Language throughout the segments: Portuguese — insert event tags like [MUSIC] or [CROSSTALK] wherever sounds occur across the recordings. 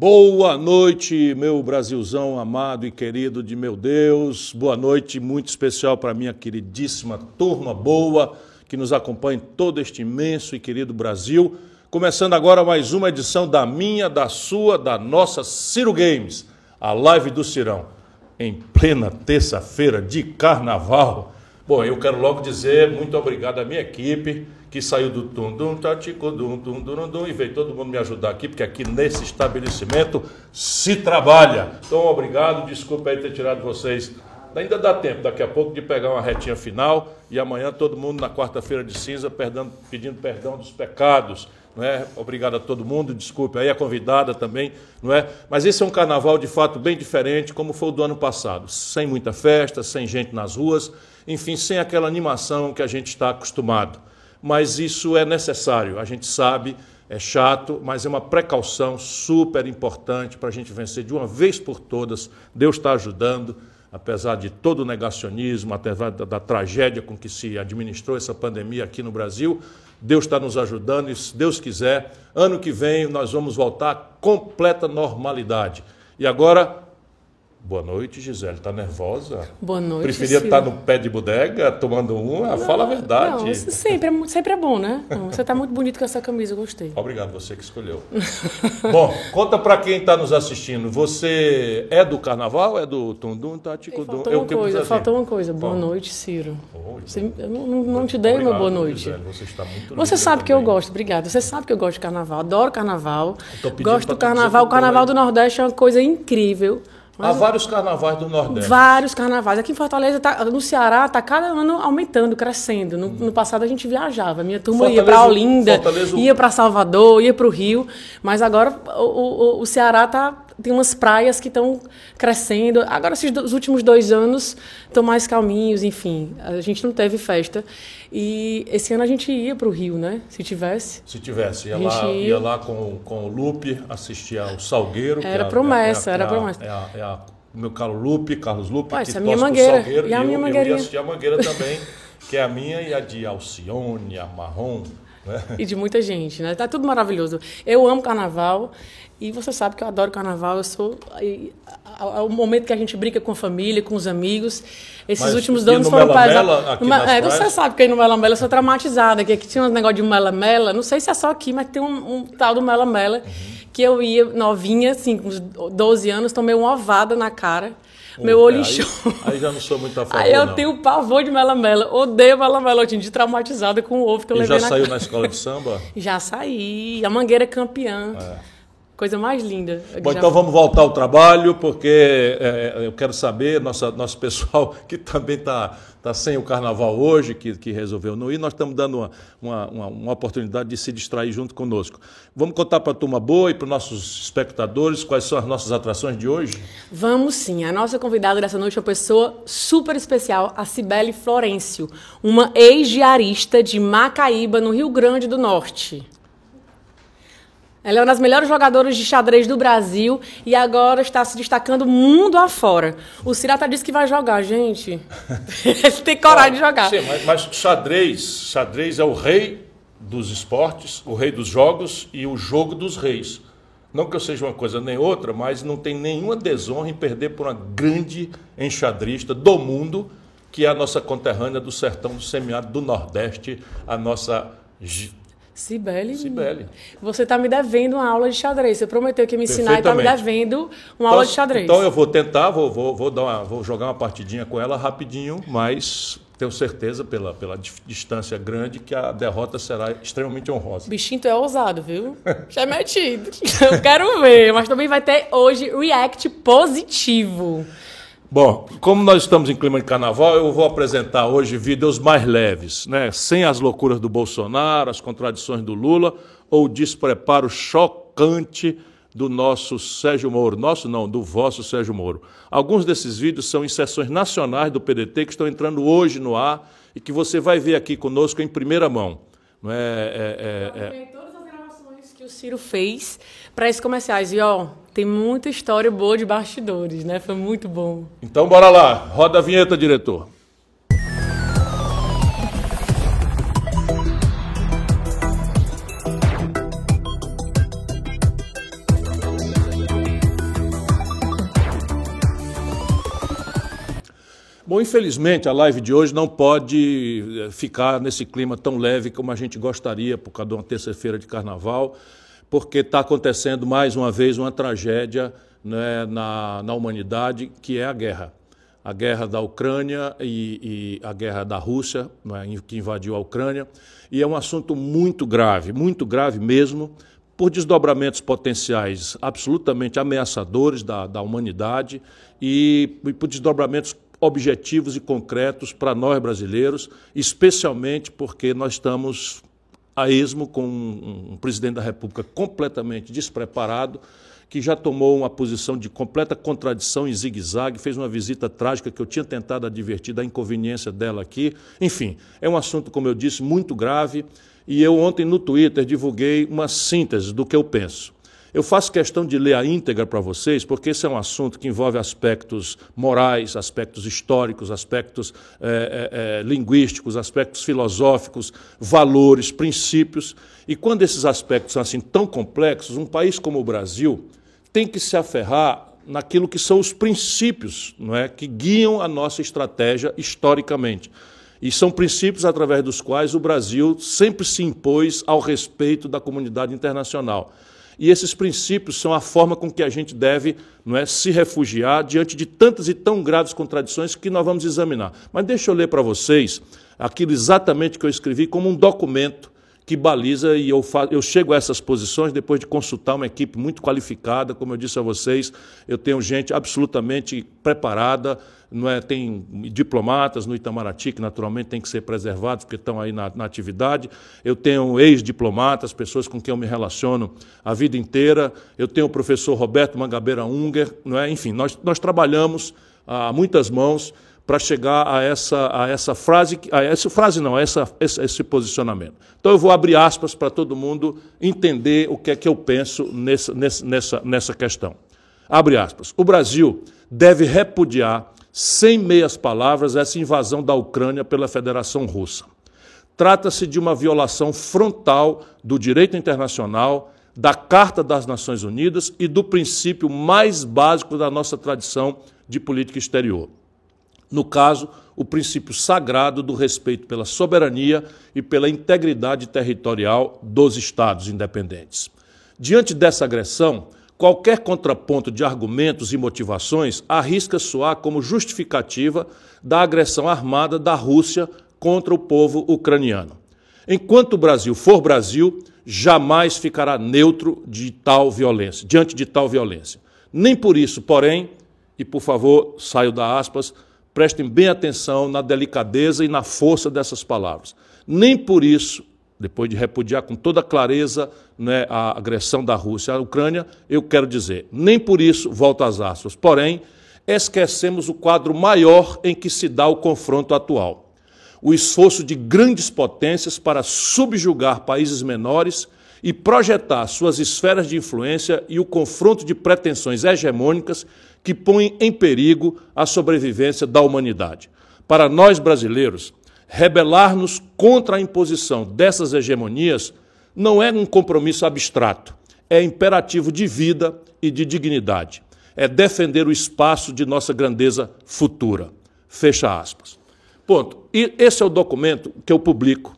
Boa noite, meu Brasilzão amado e querido de meu Deus. Boa noite, muito especial para minha queridíssima turma boa que nos acompanha em todo este imenso e querido Brasil. Começando agora mais uma edição da minha, da sua, da nossa Ciro Games, a live do Cirão, em plena terça-feira de carnaval. Bom, eu quero logo dizer muito obrigado à minha equipe que saiu do tum dum tatico dum dum dum dum e veio todo mundo me ajudar aqui, porque aqui nesse estabelecimento se trabalha. Então, obrigado, desculpa aí ter tirado vocês. Ainda dá tempo, daqui a pouco, de pegar uma retinha final e amanhã todo mundo na quarta-feira de cinza perdendo, pedindo perdão dos pecados. Não é? Obrigado a todo mundo, desculpe aí a convidada também, não é? Mas esse é um carnaval de fato bem diferente, como foi o do ano passado, sem muita festa, sem gente nas ruas, enfim, sem aquela animação que a gente está acostumado mas isso é necessário. A gente sabe, é chato, mas é uma precaução super importante para a gente vencer de uma vez por todas. Deus está ajudando, apesar de todo o negacionismo, apesar da, da tragédia com que se administrou essa pandemia aqui no Brasil. Deus está nos ajudando e, se Deus quiser, ano que vem nós vamos voltar à completa normalidade. E agora Boa noite, Gisele. Está nervosa? Boa noite. Preferia estar no pé de bodega tomando uma? Não, Fala a verdade. Não, sempre, é, sempre é bom, né? você está muito bonito com essa camisa, eu gostei. Obrigado, você que escolheu. [LAUGHS] bom, conta para quem está nos assistindo. Você é do carnaval? É do Tundum, Tático Dum? Faltou uma coisa, faltou uma coisa. Boa noite, Ciro. Oi, você, eu não, não te dei uma boa noite. Gisele, você está muito Você sabe também. que eu gosto, obrigada. Você sabe que eu gosto de carnaval, adoro carnaval. Gosto do carnaval. O carnaval do Nordeste é uma coisa incrível. Há vários carnavais do Nordeste. Vários carnavais. Aqui em Fortaleza, tá, no Ceará, está cada ano aumentando, crescendo. No, no, passado a gente viajava. Minha turma Fortaleza, ia para Olinda, Fortaleza... ia para Salvador, ia para o Rio. Mas agora o, o, o Ceará tá, tem umas praias que estão crescendo. Agora, esses os últimos dois anos estão mais calminhos, enfim. A gente não teve festa. E esse ano a gente ia para o Rio, né? Se tivesse. Se tivesse. Ia, lá, ia... ia lá com, com o Lupe, assistir ao Salgueiro. Era promessa, é, é, era promessa. É a, é a, o meu caro Lupe, Carlos Lupe, Ué, que é minha mangueira. Salgueiro, e, a minha eu, eu ia assistir a mangueira também, que é a minha e a de Alcione, a Marrom. E de muita gente, né? Tá tudo maravilhoso. Eu amo carnaval e você sabe que eu adoro carnaval. Eu sou. É o momento que a gente brinca com a família, com os amigos. Esses Mas, últimos anos foram pais. É, você sabe que aí no Mela Mela eu sou traumatizada, que aqui tinha um negócio de Mela Mela. Não sei se é só aqui, mas tem um, um tal do Mela Mela. Uhum. Que eu ia novinha, assim, com uns 12 anos, tomei uma ovada na cara. Meu olho inchou. Aí, aí, já não sou muito a [LAUGHS] favor, Aí eu não. tenho pavor de melamela. Odeio melamela. Eu tinha de traumatizada com o ovo que eu e levei já na saiu na escola de samba? [LAUGHS] Já saí. A Mangueira é campeã. É. Coisa mais linda. Bom, já... então vamos voltar ao trabalho, porque é, eu quero saber, nossa, nosso pessoal [LAUGHS] que também está tá sem o carnaval hoje, que, que resolveu não ir, nós estamos dando uma, uma, uma, uma oportunidade de se distrair junto conosco. Vamos contar para a turma boa e para os nossos espectadores quais são as nossas atrações de hoje? Vamos sim. A nossa convidada dessa noite é uma pessoa super especial, a Cibele Florencio, uma ex-diarista de Macaíba, no Rio Grande do Norte. Ela é uma das melhores jogadoras de xadrez do Brasil e agora está se destacando mundo afora. O Cirata disse que vai jogar, gente. [LAUGHS] Ele tem coragem de jogar. Sim, mas, mas xadrez, xadrez é o rei dos esportes, o rei dos jogos e o jogo dos reis. Não que eu seja uma coisa nem outra, mas não tem nenhuma desonra em perder por uma grande enxadrista do mundo, que é a nossa conterrânea do sertão do semiárido do Nordeste, a nossa Cibele, Cibele. você está me devendo uma aula de xadrez. Você prometeu que ia me ensinar e está me devendo uma então, aula de xadrez. Então eu vou tentar, vou, vou, vou, dar uma, vou jogar uma partidinha com ela rapidinho, mas tenho certeza, pela, pela distância grande, que a derrota será extremamente honrosa. Bichinho, tu é ousado, viu? [LAUGHS] Já é metido. Eu quero ver, mas também vai ter hoje react positivo. Bom, como nós estamos em clima de carnaval, eu vou apresentar hoje vídeos mais leves, né? sem as loucuras do Bolsonaro, as contradições do Lula ou o despreparo chocante do nosso Sérgio Moro. Nosso não, do vosso Sérgio Moro. Alguns desses vídeos são em sessões nacionais do PDT que estão entrando hoje no ar e que você vai ver aqui conosco em primeira mão. Não é, é, é, é... todas as gravações que o Ciro fez para esses comerciais. E ó, tem muita história boa de bastidores, né? Foi muito bom. Então bora lá, roda a vinheta, diretor. Bom, infelizmente a live de hoje não pode eh, ficar nesse clima tão leve como a gente gostaria por causa de uma terça-feira de carnaval porque está acontecendo mais uma vez uma tragédia né, na, na humanidade, que é a guerra. A guerra da Ucrânia e, e a guerra da Rússia, né, que invadiu a Ucrânia. E é um assunto muito grave, muito grave mesmo, por desdobramentos potenciais absolutamente ameaçadores da, da humanidade e, e por desdobramentos objetivos e concretos para nós brasileiros, especialmente porque nós estamos a esmo com um, presidente da República completamente despreparado, que já tomou uma posição de completa contradição em zigue-zague, fez uma visita trágica que eu tinha tentado advertir da inconveniência dela aqui. Enfim, é um assunto, como eu disse, muito grave. E eu ontem no Twitter divulguei uma síntese do que eu penso. Eu faço questão de ler a íntegra para vocês, porque esse é um assunto que envolve aspectos morais, aspectos históricos, aspectos é, é, linguísticos, aspectos filosóficos, valores, princípios. E quando esses aspectos são assim tão complexos, um país como o Brasil tem que se aferrar naquilo que são os princípios não é, que guiam a nossa estratégia historicamente. E são princípios através dos quais o Brasil sempre se impôs ao respeito da comunidade internacional. E esses princípios são a forma com que a gente deve não é, se refugiar diante de tantas e tão graves contradições que nós vamos examinar. Mas deixa eu ler para vocês aquilo exatamente que eu escrevi como um documento que baliza e eu, faço, eu chego a essas posições depois de consultar uma equipe muito qualificada, como eu disse a vocês, eu tenho gente absolutamente preparada, não é, tem diplomatas no Itamaraty que naturalmente têm que ser preservados porque estão aí na, na atividade, eu tenho ex-diplomatas, pessoas com quem eu me relaciono a vida inteira, eu tenho o professor Roberto Mangabeira Unger, não é, enfim, nós, nós trabalhamos a muitas mãos para chegar a essa, a essa frase, a essa frase não, a essa, esse, esse posicionamento. Então eu vou abrir aspas para todo mundo entender o que é que eu penso nessa, nessa, nessa questão. Abre aspas. O Brasil deve repudiar, sem meias palavras, essa invasão da Ucrânia pela Federação Russa. Trata-se de uma violação frontal do direito internacional, da Carta das Nações Unidas e do princípio mais básico da nossa tradição de política exterior no caso, o princípio sagrado do respeito pela soberania e pela integridade territorial dos Estados independentes. Diante dessa agressão, qualquer contraponto de argumentos e motivações arrisca soar como justificativa da agressão armada da Rússia contra o povo ucraniano. Enquanto o Brasil for Brasil, jamais ficará neutro de tal violência, diante de tal violência. Nem por isso, porém, e por favor, saio da aspas, Prestem bem atenção na delicadeza e na força dessas palavras. Nem por isso, depois de repudiar com toda clareza né, a agressão da Rússia à Ucrânia, eu quero dizer, nem por isso, volto às aspas, porém, esquecemos o quadro maior em que se dá o confronto atual. O esforço de grandes potências para subjugar países menores e projetar suas esferas de influência e o confronto de pretensões hegemônicas que põem em perigo a sobrevivência da humanidade. Para nós brasileiros, rebelar-nos contra a imposição dessas hegemonias não é um compromisso abstrato, é imperativo de vida e de dignidade. É defender o espaço de nossa grandeza futura. Fecha aspas. Ponto. E esse é o documento que eu publico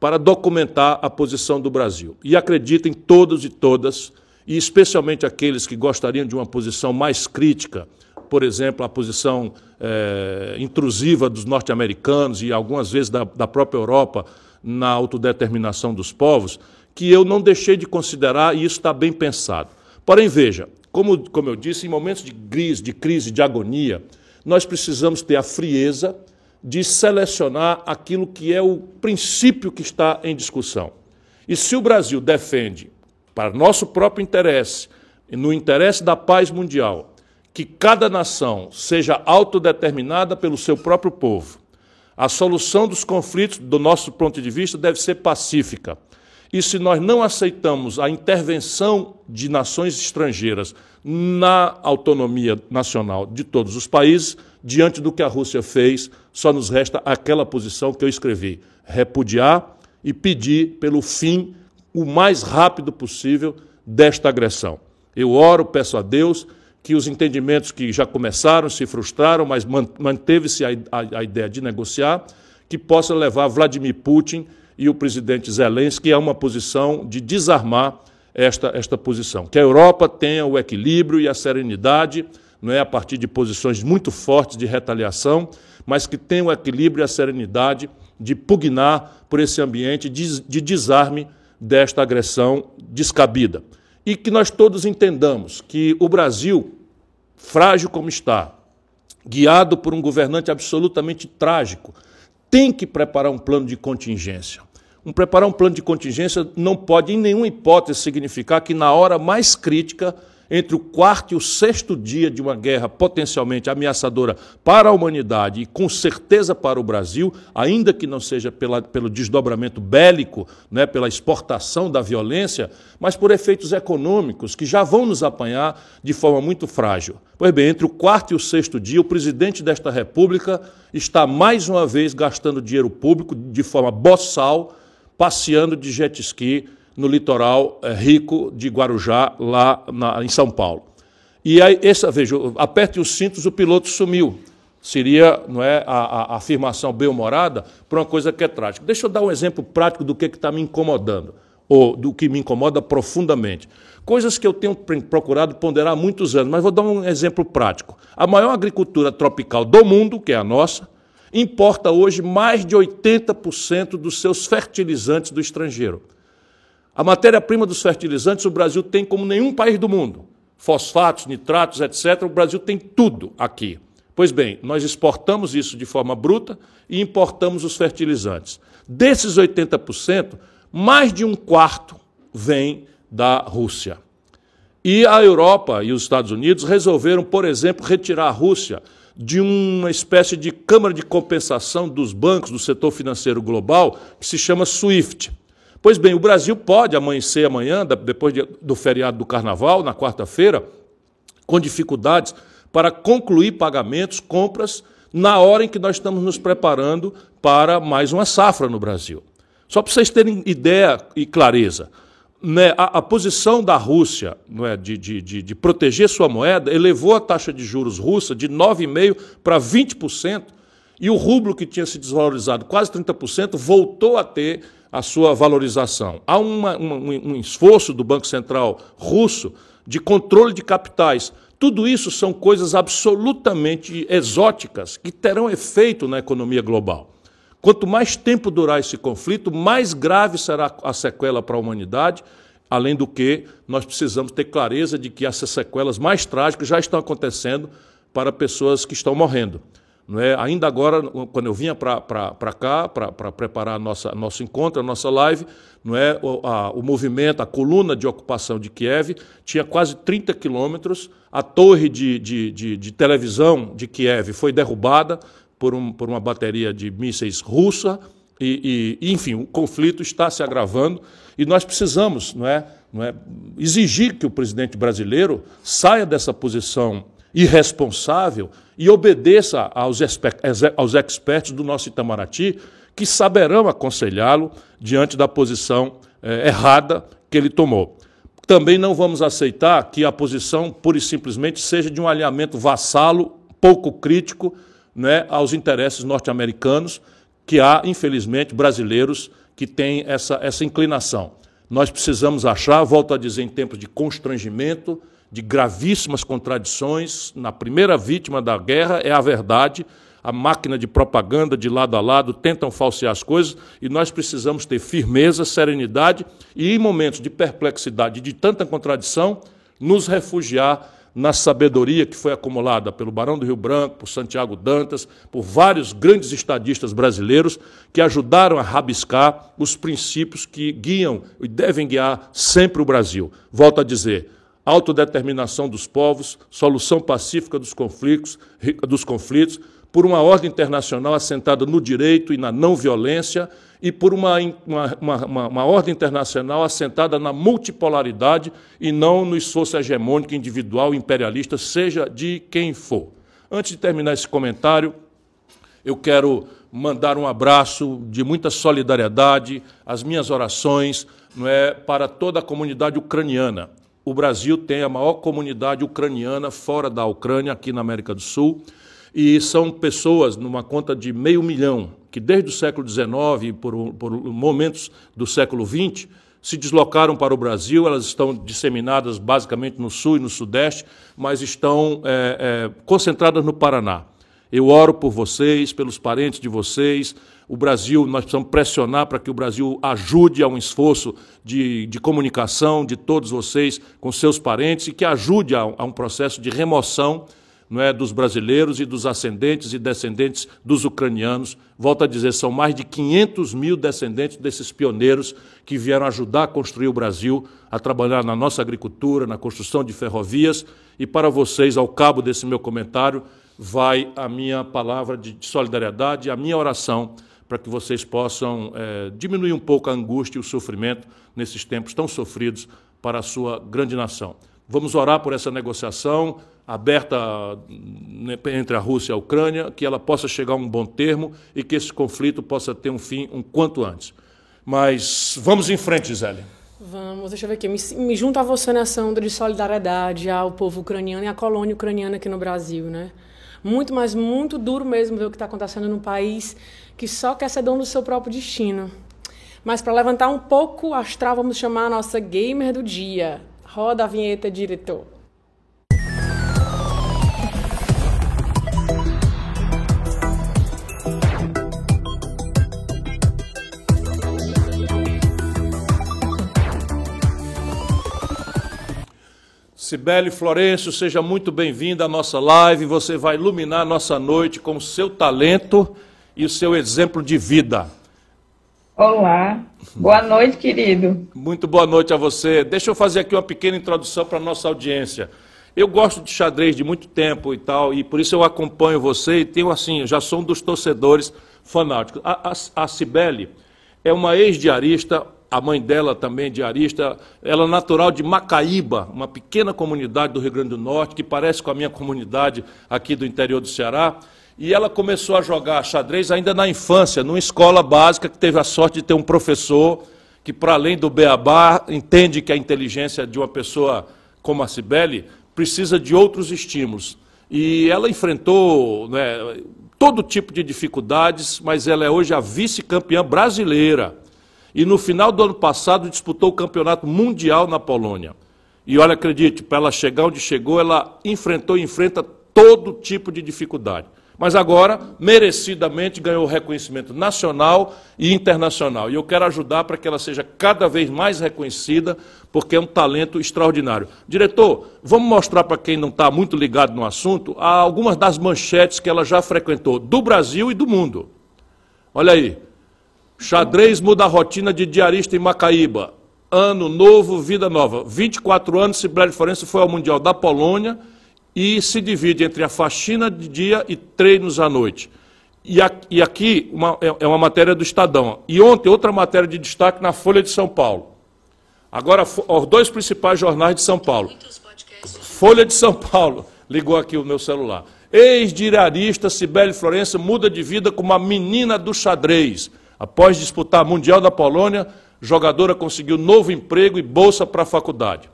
para documentar a posição do Brasil. E acreditem todos e todas e especialmente aqueles que gostariam de uma posição mais crítica, por exemplo, a posição é, intrusiva dos norte-americanos e algumas vezes da, da própria Europa na autodeterminação dos povos, que eu não deixei de considerar e isso está bem pensado. Porém, veja, como, como eu disse, em momentos de crise, de crise, de agonia, nós precisamos ter a frieza de selecionar aquilo que é o princípio que está em discussão. E se o Brasil defende para nosso próprio interesse e no interesse da paz mundial, que cada nação seja autodeterminada pelo seu próprio povo. A solução dos conflitos, do nosso ponto de vista, deve ser pacífica. E se nós não aceitamos a intervenção de nações estrangeiras na autonomia nacional de todos os países, diante do que a Rússia fez, só nos resta aquela posição que eu escrevi: repudiar e pedir pelo fim o mais rápido possível desta agressão. Eu oro, peço a Deus que os entendimentos que já começaram se frustraram, mas manteve-se a, a, a, ideia de negociar, que possa levar Vladimir Putin e o presidente Zelensky a uma posição de desarmar esta, esta posição. Que a Europa tenha o equilíbrio e a serenidade, não é a partir de posições muito fortes de retaliação, mas que tenha o equilíbrio e a serenidade de pugnar por esse ambiente de, de desarme desta agressão descabida. E que nós todos entendamos que o Brasil, frágil como está, guiado por um governante absolutamente trágico, tem que preparar um plano de contingência. Um preparar um plano de contingência não pode, em nenhuma hipótese, significar que na hora mais crítica entre o quarto e o sexto dia de uma guerra potencialmente ameaçadora para a humanidade e com certeza para o Brasil, ainda que não seja pela, pelo desdobramento bélico, né, pela exportação da violência, mas por efeitos econômicos que já vão nos apanhar de forma muito frágil. Pois bem, entre o quarto e o sexto dia, o presidente desta República está mais uma vez gastando dinheiro público de forma boçal, passeando de jet ski no litoral é, rico de Guarujá, lá na, em São Paulo. E aí, essa, veja, aperte os cintos, o piloto sumiu. Seria não é, a, a afirmação bem-humorada para uma coisa que é trágica. Deixa eu dar um exemplo prático do que está me incomodando, ou do que me incomoda profundamente. Coisas que eu tenho procurado ponderar há muitos anos, mas vou dar um exemplo prático. A maior agricultura tropical do mundo, que é a nossa, importa hoje mais de 80% dos seus fertilizantes do estrangeiro. A matéria-prima dos fertilizantes o Brasil tem como nenhum país do mundo. Fosfatos, nitratos, etc. O Brasil tem tudo aqui. Pois bem, nós exportamos isso de forma bruta e importamos os fertilizantes. Desses 80%, mais de um quarto vem da Rússia. E a Europa e os Estados Unidos resolveram, por exemplo, retirar a Rússia de uma espécie de câmara de compensação dos bancos do setor financeiro global, que se chama SWIFT. Pois bem, o Brasil pode amanhecer amanhã, depois do feriado do carnaval, na quarta-feira, com dificuldades para concluir pagamentos, compras, na hora em que nós estamos nos preparando para mais uma safra no Brasil. Só para vocês terem ideia e clareza, né, a, a, posição da Rússia não é, de, de, de, de proteger sua moeda elevou a taxa de juros russa de 9,5% para 20%, e o rublo, que tinha se desvalorizado quase 30%, voltou a ter a sua valorização. Há uma, uma, um esforço do Banco Central russo de controle de capitais. Tudo isso são coisas absolutamente exóticas que terão efeito na economia global. Quanto mais tempo durar esse conflito, mais grave será a sequela para a humanidade. Além do que, nós precisamos ter clareza de que essas sequelas mais trágicas já estão acontecendo para pessoas que estão morrendo. Não é? Ainda agora, quando eu vinha para cá, para preparar nossa, nosso encontro, a nossa live, não é? O, a, o, movimento, a coluna de ocupação de Kiev tinha quase 30 quilômetros, a torre de, de, de, de, televisão de Kiev foi derrubada por, um, por uma bateria de mísseis russa, e, e, enfim, o conflito está se agravando e nós precisamos não é, não é, exigir que o presidente brasileiro saia dessa posição irresponsável e obedeça aos, aos expertos do nosso Itamaraty, que saberão aconselhá-lo diante da posição eh, errada que ele tomou. Também não vamos aceitar que a posição, pura e simplesmente, seja de um alinhamento vassalo, pouco crítico né, aos interesses norte-americanos, que há, infelizmente, brasileiros que têm essa, essa inclinação. Nós precisamos achar, volto a dizer, em tempos de constrangimento, de gravíssimas contradições. Na primeira vítima da guerra é a verdade. A máquina de propaganda de lado a lado tentam falsear as coisas e nós precisamos ter firmeza, serenidade e, em momentos de perplexidade de tanta contradição, nos refugiar na sabedoria que foi acumulada pelo Barão do Rio Branco, por Santiago Dantas, por vários grandes estadistas brasileiros que ajudaram a rabiscar os princípios que guiam e devem guiar sempre o Brasil. Volto a dizer, autodeterminação dos povos, solução pacífica dos conflitos, dos conflitos, por uma ordem internacional assentada no direito e na não violência, e por uma, uma, uma, uma, ordem internacional assentada na multipolaridade e não no esforço hegemônico individual imperialista, seja de quem for. Antes de terminar esse comentário, eu quero mandar um abraço de muita solidariedade, as minhas orações não é, para toda a comunidade ucraniana o Brasil tem a maior comunidade ucraniana fora da Ucrânia, aqui na América do Sul, e são pessoas numa conta de meio milhão, que desde o século XIX, por, por momentos do século XX, se deslocaram para o Brasil, elas estão disseminadas basicamente no sul e no sudeste, mas estão é, é, concentradas no Paraná. Eu oro por vocês, pelos parentes de vocês. O Brasil, nós precisamos pressionar para que o Brasil ajude a um esforço de, de comunicação de todos vocês com seus parentes e que ajude a, a um processo de remoção não é, dos brasileiros e dos ascendentes e descendentes dos ucranianos. Volto a dizer, são mais de 500 mil descendentes desses pioneiros que vieram ajudar a construir o Brasil, a trabalhar na nossa agricultura, na construção de ferrovias. E para vocês, ao cabo desse meu comentário, vai a minha palavra de solidariedade, a minha oração para que vocês possam é, diminuir um pouco a angústia e o sofrimento nesses tempos tão sofridos para a sua grande nação. Vamos orar por essa negociação aberta né, entre a Rússia e a Ucrânia, que ela possa chegar a um bom termo e que esse conflito possa ter um fim um quanto antes. Mas vamos em frente, Gisele. Vamos, deixa eu ver aqui. Me, me junto a você nessa onda de solidariedade ao povo ucraniano e à colônia ucraniana aqui no Brasil, né? Muito, mas muito duro mesmo ver o que está acontecendo num país que só quer ser dono do seu próprio destino. Mas para levantar um pouco o astral, vamos chamar a nossa gamer do dia. Roda a vinheta, diretor. Cibele Florencio, seja muito bem-vinda à nossa live. Você vai iluminar nossa noite com seu talento e o seu exemplo de vida. Olá, boa noite, querido. Muito boa noite a você. Deixa eu fazer aqui uma pequena introdução para a nossa audiência. Eu gosto de xadrez de muito tempo e tal, e por isso eu acompanho você e tenho assim, já sou um dos torcedores fanáticos. A, a, a Cibele é uma ex-diarista, a mãe dela também diarista, ela é natural de Macaíba, uma pequena comunidade do Rio Grande do Norte, que parece com a minha comunidade aqui do interior do Ceará. E ela começou a jogar xadrez ainda na infância, numa escola básica, que teve a sorte de ter um professor que, para além do beabá, entende que a inteligência de uma pessoa como a Cibele precisa de outros estímulos. E ela enfrentou né, todo tipo de dificuldades, mas ela é hoje a vice-campeã brasileira e no final do ano passado disputou o campeonato mundial na Polônia. E olha, acredite, para ela chegar onde chegou, ela enfrentou e enfrenta todo tipo de dificuldade. Mas agora, merecidamente, ganhou reconhecimento nacional e internacional. E eu quero ajudar para que ela seja cada vez mais reconhecida, porque é um talento extraordinário. Diretor, vamos mostrar para quem não está muito ligado no assunto algumas das manchetes que ela já frequentou, do Brasil e do mundo. Olha aí. Xadrez muda a rotina de diarista em Macaíba. Ano novo, vida nova. 24 anos, Sibeli Forense foi ao Mundial da Polônia e se divide entre a faxina de dia e treinos à noite. E, aqui uma, é, é uma matéria do Estadão. E ontem, outra matéria de destaque na Folha de São Paulo. Agora, os dois principais jornais de São Paulo. Folha de São Paulo. [LAUGHS] Ligou aqui o meu celular. Ex-diarista Sibeli Florença muda de vida com uma menina do xadrez. Após disputar Mundial da Polônia, jogadora conseguiu novo emprego e bolsa para a faculdade.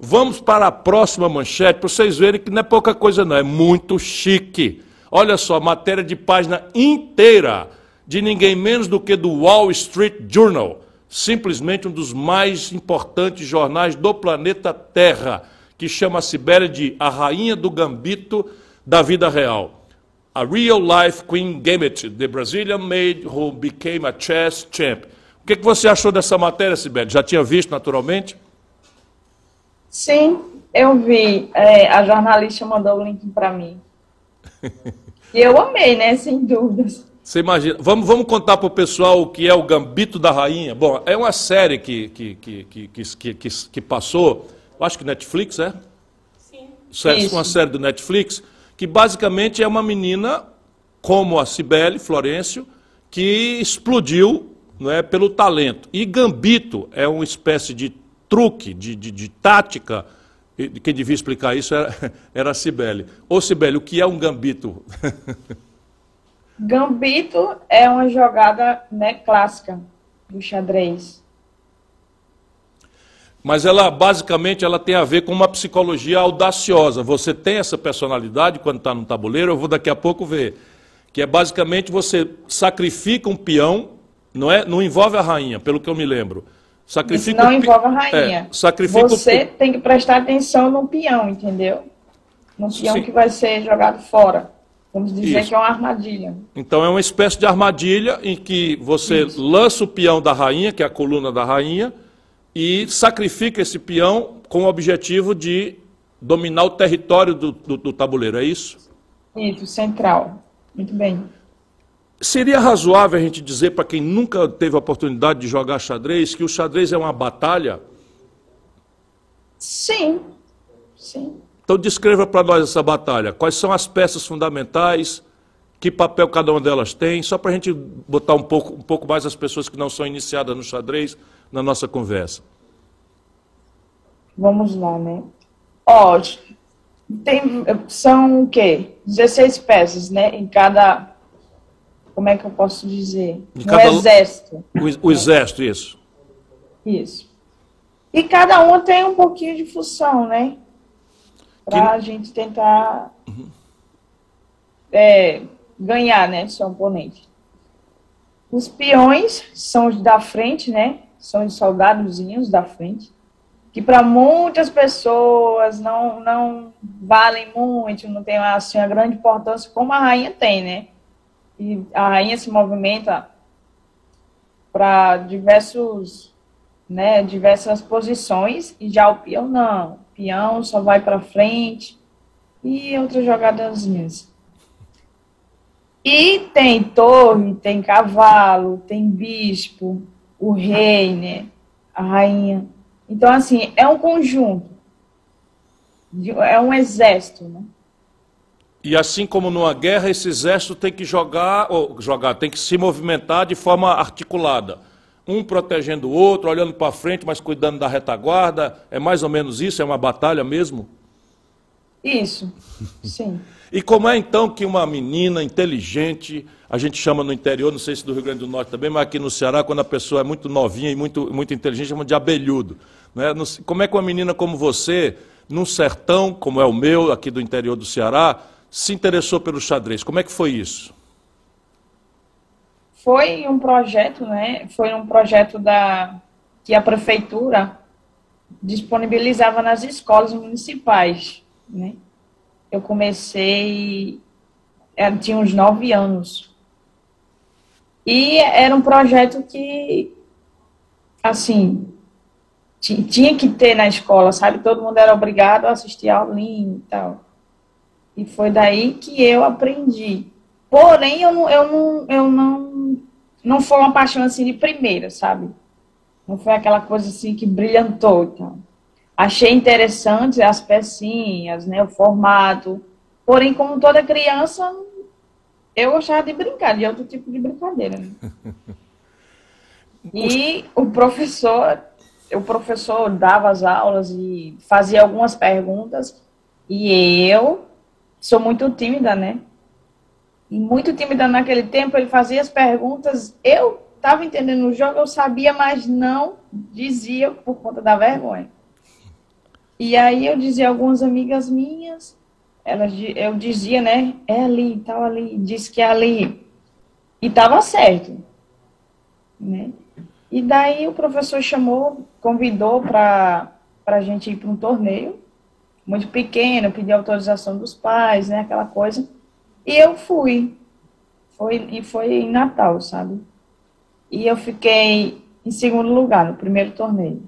Vamos para a próxima manchete, para vocês verem que não é pouca coisa não, é muito chique. Olha só, matéria de página inteira, de ninguém menos do que do Wall Street Journal, simplesmente um dos mais importantes jornais do planeta Terra, que chama a Sibéria de a rainha do gambito da vida real. A real life Queen Gambit, the Brazilian maid who became a chess champ. O que, você achou dessa matéria, Sibeli? Já tinha visto naturalmente? Sim, eu vi. É, a jornalista mandou o link para mim. [LAUGHS] e eu amei, né? Sem dúvidas. Você imagina. Vamos, vamos contar para o pessoal o que é o Gambito da Rainha. Bom, é uma série que, que, que, que, que, que passou, acho que Netflix, é? Sim. Isso. Uma série do Netflix que basicamente é uma menina como a Cibele Florencio, que explodiu não é, pelo talento. E gambito é uma espécie de truque, de, de, de tática. Quem devia explicar isso era, [LAUGHS] era a Cibele. Ô Cibele, o que é um gambito? [LAUGHS] Gambito é uma jogada né, clássica do xadrez. Mas ela basicamente ela tem a ver com uma psicologia audaciosa. Você tem essa personalidade quando está no tabuleiro, eu vou daqui a pouco ver. Que é basicamente você sacrifica um peão, não é? Não envolve a rainha, pelo que eu me lembro. Sacrifica Isso não envolve a rainha. É, sacrifica você tem que prestar atenção no peão, entendeu? No peão Sim. que vai ser jogado fora. Vamos dizer Isso. que é uma armadilha. Então é uma espécie de armadilha em que você Isso. lança o peão da rainha, que é a coluna da rainha, e sacrifica esse peão com o objetivo de dominar o território do, do, do tabuleiro, é isso? Isso, central. Muito bem. Seria razoável a gente dizer para quem nunca teve a oportunidade de jogar xadrez que o xadrez é uma batalha? Sim, sim. Então descreva para nós essa batalha. Quais são as peças fundamentais? Que papel cada uma delas tem? Só para a gente botar um pouco, um pouco mais as pessoas que não são iniciadas no xadrez na nossa conversa. Vamos lá, né? Ó, tem, são o quê? 16 peças, né? Em cada. Como é que eu posso dizer? Cada... exército. O, o exército, isso. Isso. E cada uma tem um pouquinho de função, né? para a gente tentar uhum. é, ganhar, né, seu oponente. Os peões são os da frente, né? São os soldadozinhos da frente, que para muitas pessoas não, não valem muito, não tem assim, uma grande importância, como a rainha tem, né? E a rainha se movimenta para diversos, né, diversas posições, e já o peão não peão, só vai para frente e outras jogadazinhas. E tem torre, tem cavalo, tem bispo, o rei, né? A rainha. Então, assim, é um conjunto. É um exército, né? E assim como numa guerra, esse exército tem que jogar, ou jogar, tem que se movimentar de forma articulada um protegendo o outro, olhando para frente, mas cuidando da retaguarda. É mais ou menos isso? É uma batalha mesmo? Isso, sim. [LAUGHS] e como é então que uma menina inteligente, a gente chama no interior, não sei se do Rio Grande do Norte também, mas aqui no Ceará, quando a pessoa é muito novinha e muito, muito inteligente, chama de abelhudo. Né? Como é que uma menina como você, num sertão, como é o meu, aqui do interior do Ceará, se interessou pelo xadrez? Como é que foi isso? foi um projeto, né? Foi um projeto da que a prefeitura disponibilizava nas escolas municipais, né? Eu comecei, eu tinha uns nove anos. E era um projeto que, assim, tinha que ter na escola, sabe? Todo mundo era obrigado a assistir a aulinha e tal. E foi daí que eu aprendi. Porém, eu não, eu não, eu não, não foi uma paixão assim de primeira, sabe? Não foi aquela coisa assim que brilhantou. Então. Achei interessante as pecinhas, né, o formato. Porém, como toda criança, eu gostava de brincar, de outro tipo de brincadeira. Né? [LAUGHS] E o professor, o professor dava as aulas e fazia algumas perguntas. E eu sou muito tímida, né? e muito tímida naquele tempo, ele fazia as perguntas, eu estava entendendo o jogo, eu sabia, mas não dizia por conta da vergonha. E aí eu dizia algumas amigas minhas, elas, eu dizia, né, é ali, tal ali, disse que é ali. E estava certo. Né? E daí o professor chamou, convidou para a gente ir para um torneio, muito pequeno, pediu autorização dos pais, né, aquela coisa. E eu fui. Foi, e foi em Natal, sabe? E eu fiquei em segundo lugar no primeiro torneio.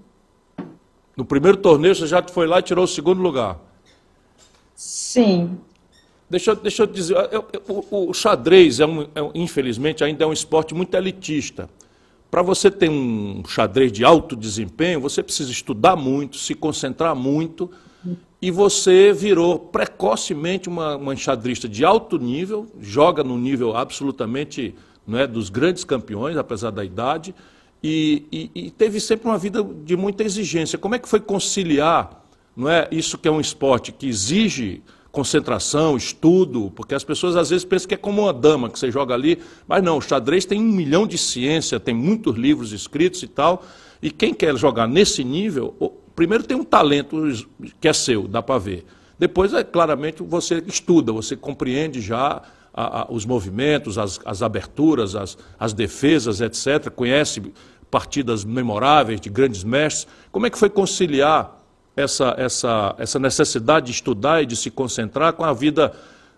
No primeiro torneio você já foi lá e tirou o segundo lugar? Sim. Deixa, deixa eu dizer, eu, eu, o, o, xadrez, é um, é, infelizmente, ainda é um esporte muito elitista. Para você ter um xadrez de alto desempenho, você precisa estudar muito, se concentrar muito e você virou precocemente uma, uma enxadrista de alto nível, joga no nível absolutamente não é, dos grandes campeões, apesar da idade, e, e, e, teve sempre uma vida de muita exigência. Como é que foi conciliar não é, isso que é um esporte que exige concentração, estudo, porque as pessoas às vezes pensam que é como uma dama que você joga ali, mas não, o xadrez tem um milhão de ciência, tem muitos livros escritos e tal, e quem quer jogar nesse nível primeiro tem um talento que é seu, dá para ver. Depois, é claramente, você estuda, você compreende já a, a, os movimentos, as, as aberturas, as, as defesas, etc. Conhece partidas memoráveis de grandes mestres. Como é que foi conciliar essa, essa, essa necessidade de estudar e de se concentrar com a vida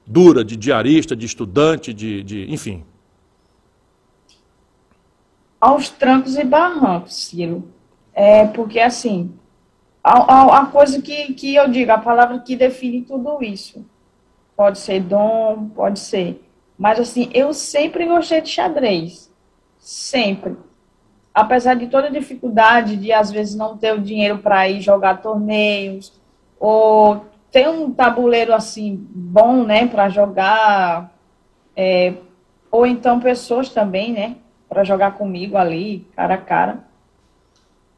dura de diarista, de estudante, de, de enfim? Aos trancos e barrancos, Ciro. É porque, assim, a, a, coisa que, que eu digo, a palavra que define tudo isso. Pode ser dom, pode ser. Mas, assim, eu sempre gostei de xadrez. Sempre apesar de toda a dificuldade de às vezes não ter o dinheiro para ir jogar torneios ou ter um tabuleiro assim bom, né, para jogar, é, ou então pessoas também, né, para jogar comigo ali, cara a cara.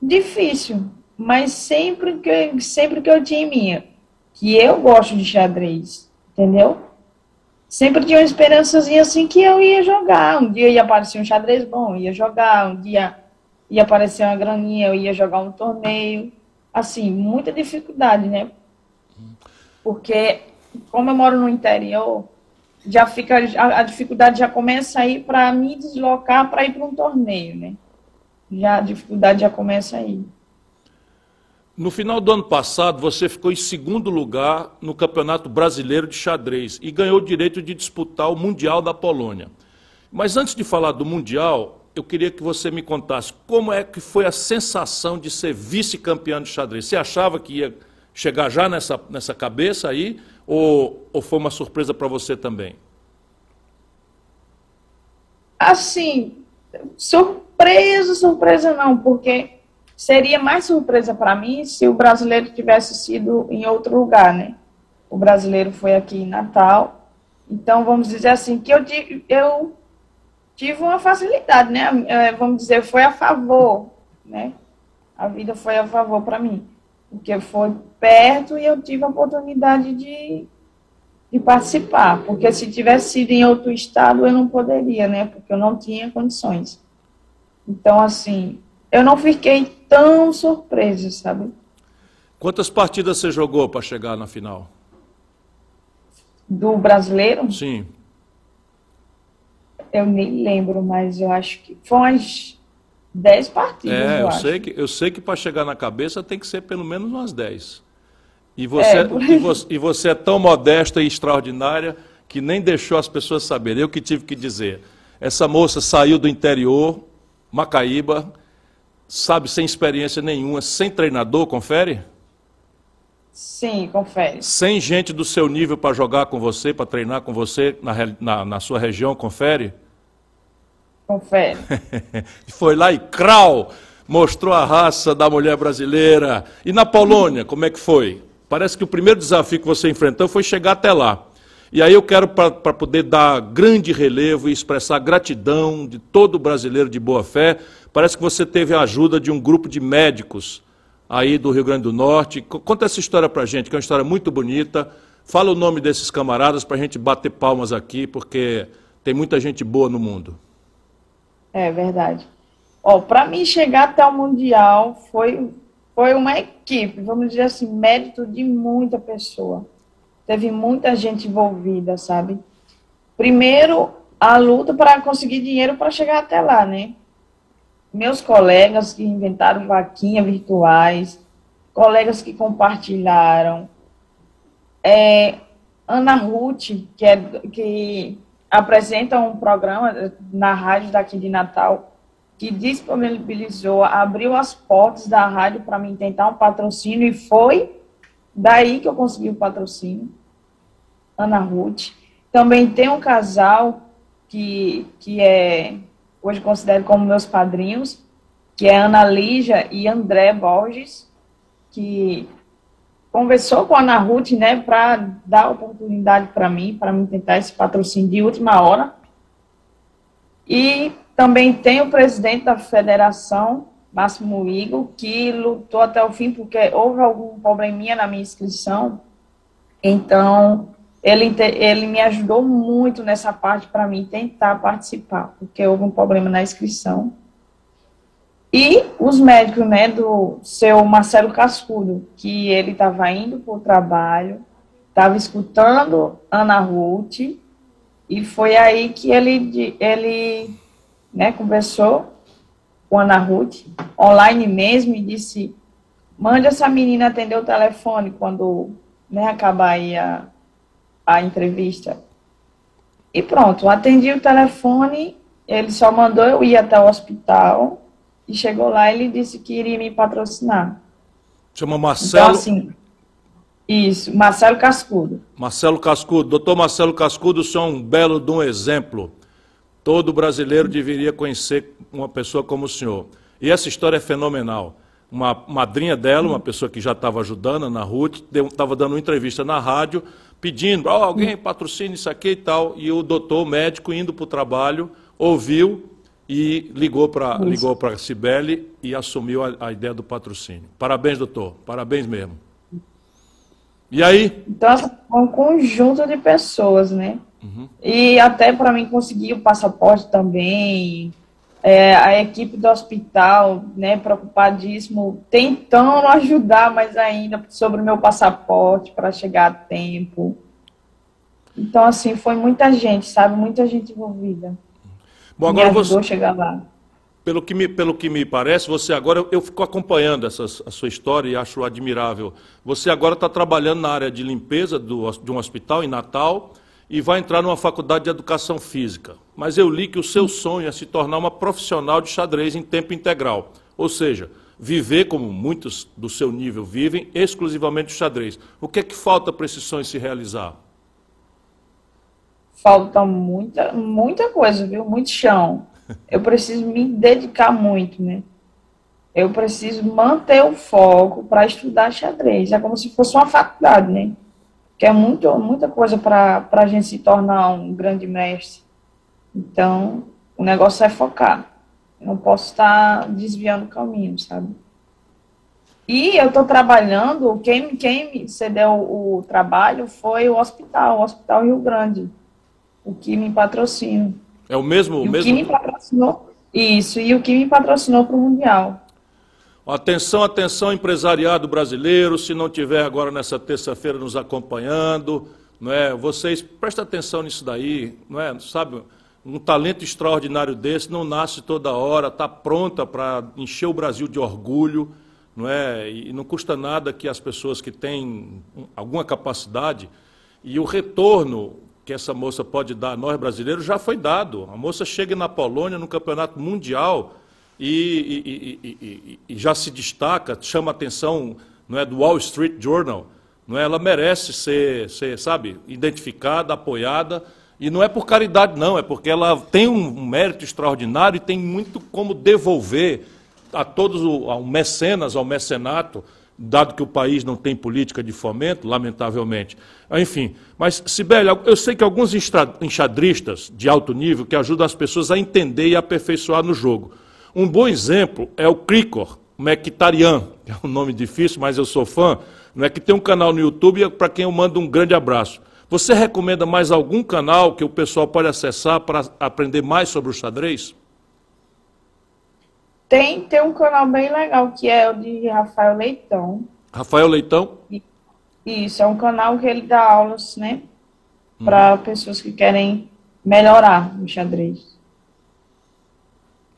Difícil, mas sempre que sempre que eu tinha minha, que eu gosto de xadrez, entendeu? Sempre tinha uma esperançazinha assim que eu ia jogar. Um dia ia aparecer um xadrez bom, ia jogar. Um dia ia aparecer uma graninha, eu ia jogar um torneio. Assim, muita dificuldade, né? Porque, como eu moro no interior, já fica a, a dificuldade já começa aí para me deslocar para ir para um torneio, né? Já a dificuldade já começa aí. No final do ano passado, você ficou em segundo lugar no Campeonato Brasileiro de Xadrez e ganhou o direito de disputar o Mundial da Polônia. Mas antes de falar do Mundial, eu queria que você me contasse como é que foi a sensação de ser vice-campeão de xadrez. Você achava que ia chegar já nessa, nessa cabeça aí, ou, ou foi uma surpresa para você também? Assim, surpresa, surpresa não, porque seria mais surpresa para mim se o brasileiro tivesse sido em outro lugar, né? O brasileiro foi aqui em Natal, então vamos dizer assim que eu, eu tive uma facilidade, né? É, vamos dizer, foi a favor, né? A vida foi a favor para mim, porque foi perto e eu tive a oportunidade de, de participar, porque se tivesse sido em outro estado eu não poderia, né? Porque eu não tinha condições. Então, assim, eu não fiquei tão surpresa, sabe? Quantas partidas você jogou para chegar na final? Do brasileiro? Sim. Eu nem lembro, mas eu acho que foi umas 10 partidas. É, eu, eu sei que eu sei que para chegar na cabeça tem que ser pelo menos umas 10. E você, é, e você, e você é tão modesta e extraordinária que nem deixou as pessoas saberem. Eu que tive que dizer. Essa moça saiu do interior, Macaíba, sabe, sem experiência nenhuma, sem treinador, confere? Sim, confere. Sem gente do seu nível para jogar com você, para treinar com você na, na, na sua região, confere? Confere. [LAUGHS] Foi lá e crau, mostrou a raça da mulher brasileira. E na Polônia, como é que foi? Parece que o primeiro desafio que você enfrentou foi chegar até lá. E aí eu quero, para poder dar grande relevo e expressar gratidão de todo brasileiro de boa fé, parece que você teve a ajuda de um grupo de médicos aí do Rio Grande do Norte. Conta essa história para a gente, que é uma história muito bonita. Fala o nome desses camaradas para a gente bater palmas aqui, porque tem muita gente boa no mundo. É verdade. Ó, para mim chegar até o Mundial foi, foi uma equipe, vamos dizer assim, mérito de muita pessoa. Teve muita gente envolvida, sabe? Primeiro, a luta para conseguir dinheiro para chegar até lá, né? Meus colegas que inventaram vaquinha virtuais, colegas que compartilharam, é, Ana Ruth, que, é, que apresenta um programa na rádio daqui de Natal, que disponibilizou, abriu as portas da rádio para mim tentar um patrocínio e foi daí que eu consegui o patrocínio. Ana Ruth. Também tem um casal que, que é hoje considero como meus padrinhos, que é Ana Lígia e André Borges, que conversou com a Ana Ruth, né, para dar oportunidade para mim, para me tentar esse patrocínio de última hora. E também tem o presidente da federação, Máximo Igor, que lutou até o fim porque houve algum probleminha na minha inscrição. Então, ele, ele me ajudou muito nessa parte para mim tentar participar, porque houve um problema na inscrição. E os médicos, né, do seu Marcelo Cascudo, que ele estava indo para o trabalho, estava escutando Ana Ruth, e foi aí que ele, ele né, conversou com Ana Ruth, online mesmo, e disse, mande essa menina atender o telefone quando né, acabar aí a, a entrevista. E pronto, atendi o telefone, ele só mandou eu ir até o hospital, e chegou lá ele disse que iria me patrocinar. Chama Marcelo. Então, assim, isso, Marcelo Cascudo. Marcelo Cascudo. Doutor Marcelo Cascudo, o senhor é um belo de um exemplo. Todo brasileiro deveria conhecer uma pessoa como o senhor. E essa história é fenomenal. Uma madrinha dela, uma pessoa que já estava ajudando, Ana Ruth, estava dando uma entrevista na rádio, pedindo, oh, alguém patrocine isso aqui e tal. E o doutor, médico, indo para o trabalho, ouviu e ligou para ligou a Cibele e assumiu a, a, ideia do patrocínio. Parabéns, doutor. Parabéns mesmo. E aí? Então, assim, é um conjunto de pessoas, né? Uhum. E até para mim conseguir o passaporte também. É, a equipe do hospital, né, preocupadíssimo, tentando ajudar mais ainda sobre o meu passaporte para chegar a tempo. Então, assim, foi muita gente, sabe? Muita gente envolvida. Bom, agora você. chegar lá. Pelo que, me, pelo que me parece, você agora, eu, eu fico acompanhando essa, a sua história e acho admirável. Você agora está trabalhando na área de limpeza do, de um hospital em Natal e vai entrar numa faculdade de educação física. Mas eu li que o seu sonho é se tornar uma profissional de xadrez em tempo integral. Ou seja, viver como muitos do seu nível vivem, exclusivamente o xadrez. O que é que falta para esse sonho se realizar? falta muita, muita coisa, viu? Muito chão. Eu preciso me dedicar muito, né? Eu preciso manter o foco para estudar xadrez. É como se fosse uma faculdade, né? Que é muito, muita coisa para a gente se tornar um grande mestre. Então, o negócio é focar. Eu não posso estar desviando o caminho, sabe? E eu estou trabalhando, quem, quem me cedeu o, o trabalho foi o hospital, o Hospital Rio Grande o que me patrocina. É o mesmo? o mesmo... que me patrocinou, isso, e o que me patrocinou para o Mundial. Atenção, atenção, empresariado brasileiro, se não tiver agora nessa terça-feira nos acompanhando, não é? Vocês prestem atenção nisso daí, não é? Sabe, um talento extraordinário desse não nasce toda hora, está pronta para encher o Brasil de orgulho, não é? E não custa nada que as pessoas que têm alguma capacidade e o retorno que essa moça pode dar a nós brasileiros já foi dado. A moça chega na Polônia, no campeonato mundial, e, e, e, já se destaca, chama a atenção não é, do Wall Street Journal. Não é? Ela merece ser, ser, sabe, identificada, apoiada. E não é por caridade, não, é porque ela tem um mérito extraordinário e tem muito como devolver a todos, ao mecenas, ao mecenato, dado que o país não tem política de fomento, lamentavelmente. Enfim, mas, Sibeli, eu sei que alguns enxadristas de alto nível que ajudam as pessoas a entender e aperfeiçoar no jogo. Um bom exemplo é o Krikor Mekitarian, que é um nome difícil, mas eu sou fã, não é que tem um canal no YouTube para quem eu mando um grande abraço. Você recomenda mais algum canal que o pessoal pode acessar para aprender mais sobre o xadrez? Tem, tem um canal bem legal que é o de Rafael Leitão. Rafael Leitão? Isso, é um canal que ele dá aulas, né? Para hum. pessoas que querem melhorar no xadrez.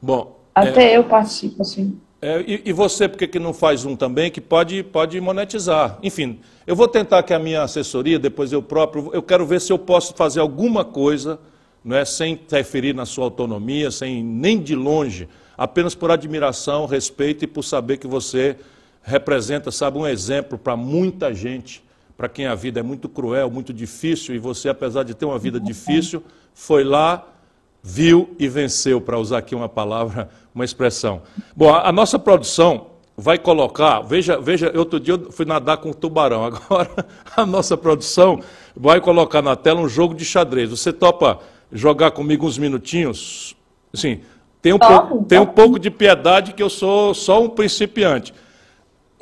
Bom. Até é, eu participo, assim. É, e, e, você, por que, que não faz um também que pode, pode monetizar? Enfim, eu vou tentar que a minha assessoria, depois eu próprio, eu quero ver se eu posso fazer alguma coisa, não é, sem interferir na sua autonomia, sem nem de longe apenas por admiração, respeito e por saber que você representa, sabe, um exemplo para muita gente, para quem a vida é muito cruel, muito difícil, e você, apesar de ter uma vida difícil, foi lá, viu e venceu, para usar aqui uma palavra, uma expressão. Bom, a, a nossa produção vai colocar, veja, veja, outro dia eu fui nadar com um tubarão, [LAUGHS] agora a nossa produção vai colocar na tela um jogo de xadrez. Você topa jogar comigo uns minutinhos? Sim, tem um, pouco, tem um pouco de piedade que eu sou só um principiante.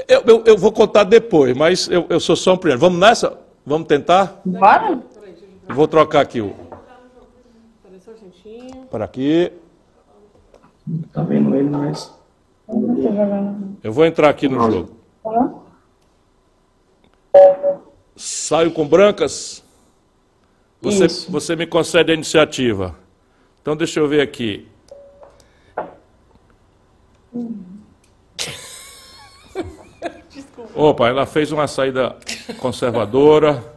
Eu, eu, eu vou contar depois, mas eu, eu sou só um principiante. Vamos nessa? Vamos tentar? Bora. vou trocar aqui o. Para aqui. Tá vendo ele, mas. Eu vou entrar aqui no jogo. Saio com brancas? Você, você me concede a iniciativa. Então deixa eu ver aqui. Opa, ela fez uma saída conservadora,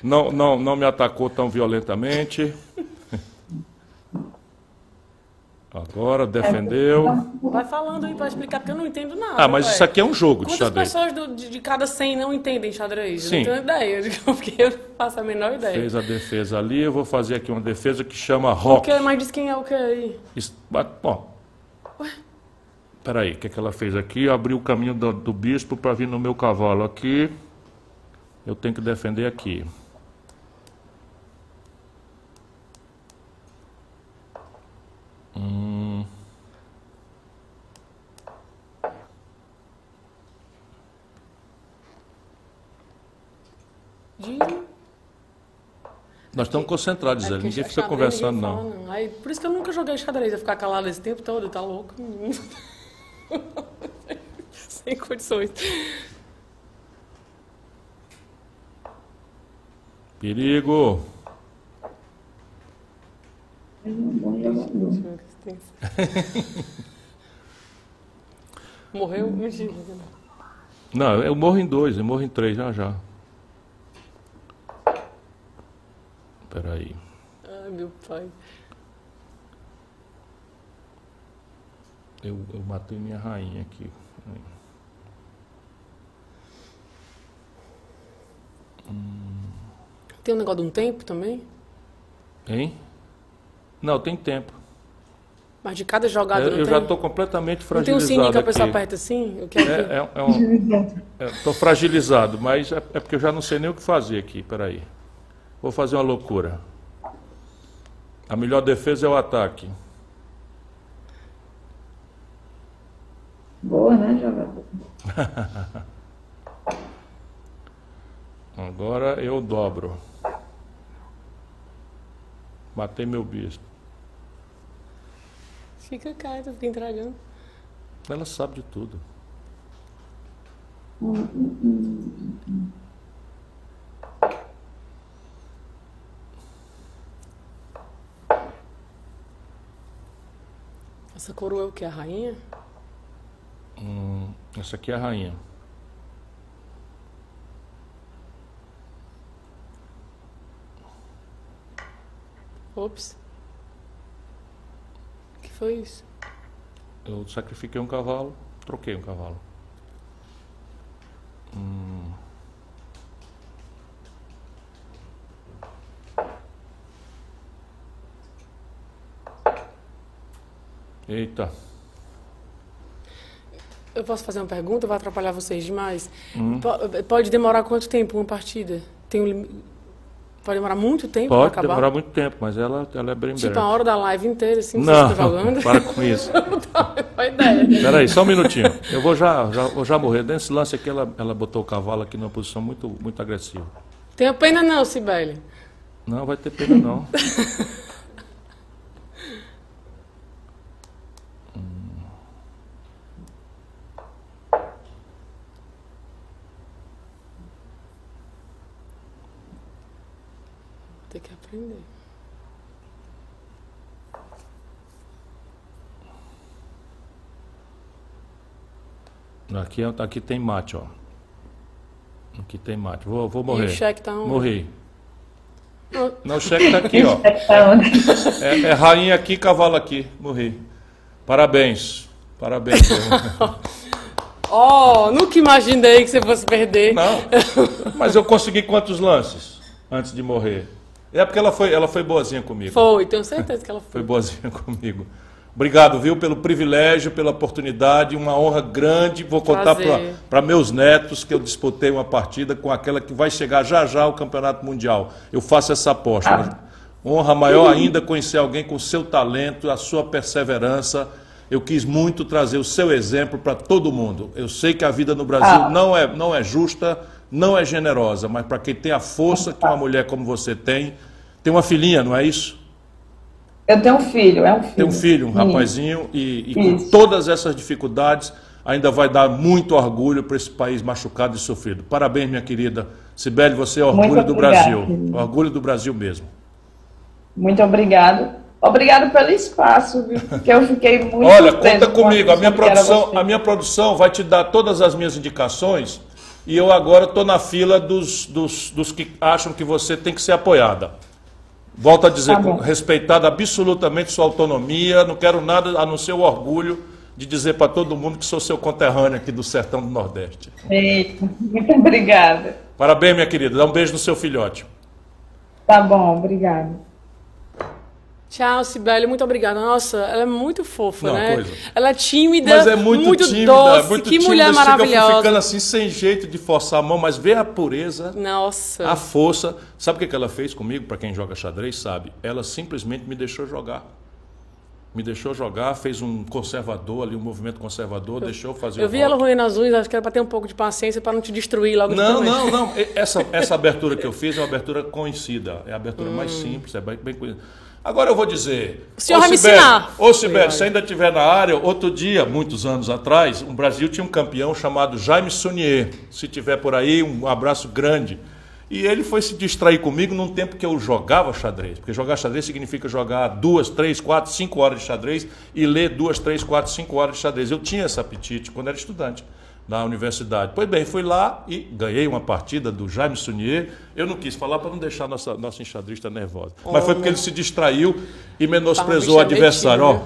não, não, não me atacou tão violentamente. Agora defendeu. Vai falando aí para explicar, porque eu não entendo nada. Ah, mas isso aqui é um jogo de xadrez. Quantas pessoas do, de, de, cada 100 não entendem xadrez? Sim. Eu não tenho ideia, [LAUGHS] porque eu faço a menor ideia. Fez a defesa ali, eu vou fazer aqui uma defesa que chama rock. O que? Mas diz quem é o que aí? Isso, bom. Ué? Peraí, o que, é que ela fez aqui? Abriu o caminho do, do bispo para vir no meu cavalo aqui. Eu tenho que defender aqui. Hum. De... Nós estamos concentrados, é ninguém fica conversando, ninguém fala, não. não. Aí, por isso que eu nunca joguei xadrez, eu ficar calado esse tempo todo, tá louco? [LAUGHS] Sem condições. Perigo. Morreu? Mentira. Não, eu morro em dois, eu morro em três já já. Peraí. Ai, meu pai. Eu, eu matei minha rainha aqui. Hum. Tem um negócio de um tempo também? Hein? Não, tem tempo. Mas de cada jogada Eu, não eu tem? já estou completamente fragilizado. Não tem um sininho que a pessoa aqui. aperta assim? Eu quero É, é, é um, Estou fragilizado, mas é, é porque eu já não sei nem o que fazer aqui. Peraí. Vou fazer uma loucura. A melhor defesa é o ataque. Boa, né, jogador? [LAUGHS] Agora eu dobro. Matei meu bispo. Fica quieto, fica entregando. Ela sabe de tudo. Essa coroa é o que? A rainha? Hum, essa aqui é a rainha. Ops. Isso? Eu sacrifiquei um cavalo, troquei um cavalo. Hum. Eita. Eu posso fazer uma pergunta? Vai atrapalhar vocês demais? Hum. Po- Pode demorar quanto tempo uma partida? Tem um lim- Pode demorar muito tempo Pode para acabar? demorar muito tempo, mas ela, ela é bem Tipo, breve. a hora da live inteira, assim, Não, você está jogando? [LAUGHS] para com isso. [LAUGHS] Boa ideia. Peraí, só um minutinho. Eu vou já, já, vou já morrer. Nesse lance aqui, ela, ela botou o cavalo aqui numa posição muito, muito agressiva. Tenha pena não, Sibeli. Não, vai ter pena não. [LAUGHS] aprender. Aqui, é- aqui tem mate, ó. Aqui tem mate. Vou, vou E morrer. o cheque tá onde? Morri. Não. Não, o cheque tá aqui, [LAUGHS] ó. É, é rainha aqui, cavalo aqui. Morri. Parabéns. Parabéns. [LAUGHS] Oh, nunca imaginei que você fosse perder. Não. [LAUGHS] Mas eu consegui quantos lances antes de morrer? É porque ela foi, ela foi boazinha comigo. Foi, tenho certeza que ela Foi foi. boazinha [LAUGHS] comigo. Obrigado, viu, pelo privilégio, pela oportunidade, uma honra grande. Vou contar para meus netos que eu disputei uma partida com aquela que vai chegar já já ao Campeonato Mundial. Eu faço essa aposta. né? Honra maior ainda conhecer alguém com seu talento, a sua perseverança. Eu quis muito trazer o seu exemplo para todo mundo. Eu sei que a vida no Brasil Ah. não, é, não é justa, não é generosa, mas para quem tem a força que uma mulher como você tem, tem uma filhinha, não é isso? Eu tenho um filho, é um filho. Tem um filho, um rapazinho, e, e com todas essas dificuldades, ainda vai dar muito orgulho para esse país machucado e sofrido. Parabéns, minha querida. Sibeli, você é orgulho do Brasil. Querido. Orgulho do Brasil mesmo. Muito obrigado. Obrigado pelo espaço, viu? Porque eu fiquei muito Olha, conta comigo, a minha produção, a minha produção vai te dar todas as minhas indicações e eu agora estou na fila dos, dos, dos que acham que você tem que ser apoiada. Volto a dizer, tá respeitada absolutamente sua autonomia, não quero nada a não ser o orgulho de dizer para todo mundo que sou seu conterrâneo aqui do sertão do Nordeste. Eita, muito obrigada. Parabéns, minha querida. Dá um beijo no seu filhote. Tá bom, obrigada. Tchau, Sibeli, muito obrigada. Nossa, ela é muito fofa, Não, né? Coisa. Ela é tímida, mas é muito, muito tímida, doce, muito que tímida, mulher maravilhosa. Fica ficando assim sem jeito de forçar a mão, mas vê a pureza, Nossa. a força. Sabe o que ela fez comigo? Para quem joga xadrez sabe. Ela simplesmente me deixou jogar me deixou jogar, fez um conservador ali, um movimento conservador, eu, deixou fazer Eu vi ela ruim nas unhas, acho que era para ter um pouco de paciência para não te destruir logo Não, não, não. [LAUGHS] Essa, essa abertura que eu fiz é uma abertura conhecida, é a abertura hum. mais simples, é bem, bem conhecida. Agora eu vou dizer. O senhor vai me ensinar. Ô, Sibeli, se ainda estiver na área, outro dia, muitos anos atrás, o Brasil tinha um campeão chamado Jaime Sonier. Se tiver por aí, um abraço grande. E ele foi se distrair comigo num tempo que eu jogava xadrez. Porque jogar xadrez significa jogar duas, três, quatro, cinco horas de xadrez e ler duas, três, quatro, cinco horas de xadrez. Eu tinha esse apetite quando era estudante na universidade. Pois bem, fui lá e ganhei uma partida do Jaime Sunier. Eu não quis falar para não deixar nossa, nossa enxadrista nervosa. Oh, Mas foi porque ele se distraiu e menosprezou o adversário. Ó,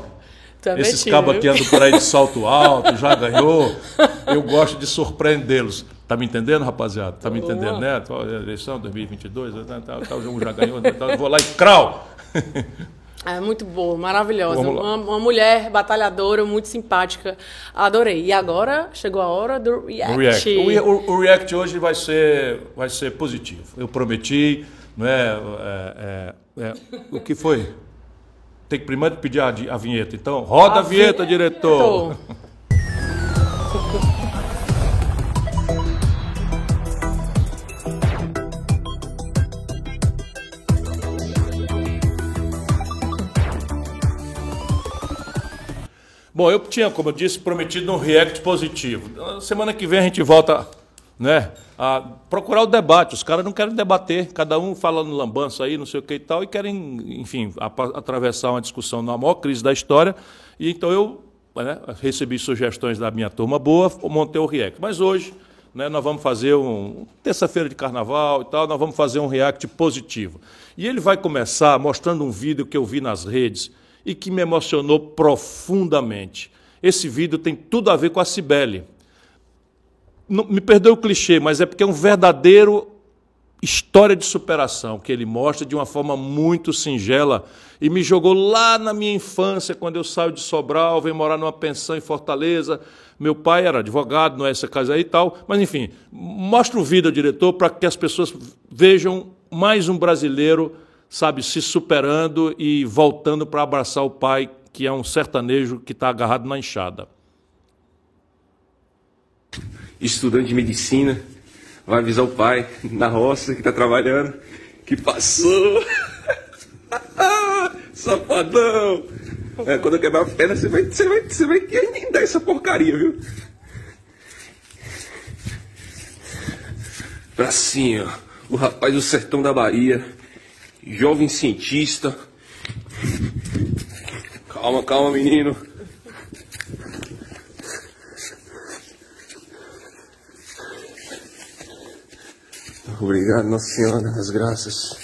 tá esses cabos aqui andam por aí de salto alto, já ganhou. Eu gosto de surpreendê-los. Tá me entendendo, rapaziada? Tá me entendendo, né? Eleição 2022, né? tá, o jogo já ganhou, né? vou lá e crau! [LAUGHS] É muito boa, maravilhosa. Uma, uma, mulher batalhadora, muito simpática. Adorei. E agora chegou a hora do react. O, o, o react hoje vai ser, vai ser positivo. Eu prometi, não é, é, é, é o que foi? Tem que primeiro pedir a, a vinheta. Então, roda a, a vinheta, vinheta, diretor. [LAUGHS] Bom, eu tinha, como eu disse, prometido um react positivo. Semana que vem a gente volta né, a procurar o debate. Os caras não querem debater, cada um falando lambança aí, não sei o que e tal, e querem, enfim, atravessar uma discussão na maior crise da história. E então eu né, recebi sugestões da minha turma boa, montei o react. Mas hoje né, nós vamos fazer um. Terça-feira de carnaval e tal, nós vamos fazer um react positivo. E ele vai começar mostrando um vídeo que eu vi nas redes e que me emocionou profundamente. Esse vídeo tem tudo a ver com a Cibele. Não, me perdoe o clichê, mas é porque é um verdadeiro história de superação que ele mostra de uma forma muito singela e me jogou lá na minha infância, quando eu saio de Sobral, venho morar numa pensão em Fortaleza. Meu pai era advogado, não é essa casa aí e tal, mas enfim, mostra o vídeo, diretor, para que as pessoas vejam mais um brasileiro sabe, se superando e voltando para abraçar o pai, que é um sertanejo que está agarrado na enxada. Estudante de medicina, vai avisar o pai na roça que está trabalhando, que passou. [LAUGHS] Safadão! É, quando eu quebrar a perna, você vai, você vai, você vai dar essa porcaria, viu? Pra cima, o rapaz do sertão da Bahia jovem cientista. Calma, calma, menino. Obrigado, Nossa Senhora das Graças.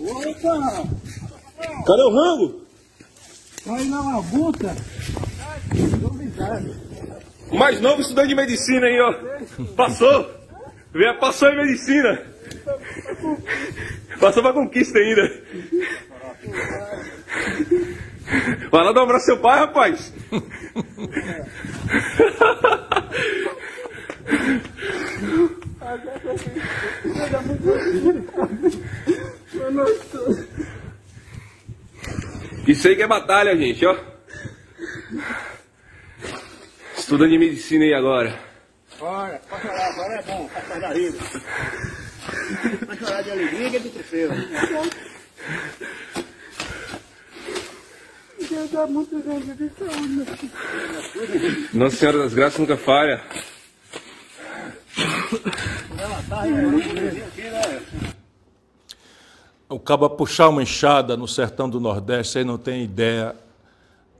Opa! Cadê o rango? Tá aí na labuta. Mais novo estudante de medicina aí, ó. Passou. Passou em medicina. Passou pra conquista ainda. Vai lá dar um abraço seu pai, rapaz. Isso aí que é batalha, gente, ó. Estudando de medicina aí agora. É passa da vida. Vai chorar de alegria que é do troféu. Deus dá muitos anos de saúde, meu filho. Nossa Senhora das Graças nunca falha. Aí? O cabo puxar uma enxada no sertão do Nordeste, você não tem ideia,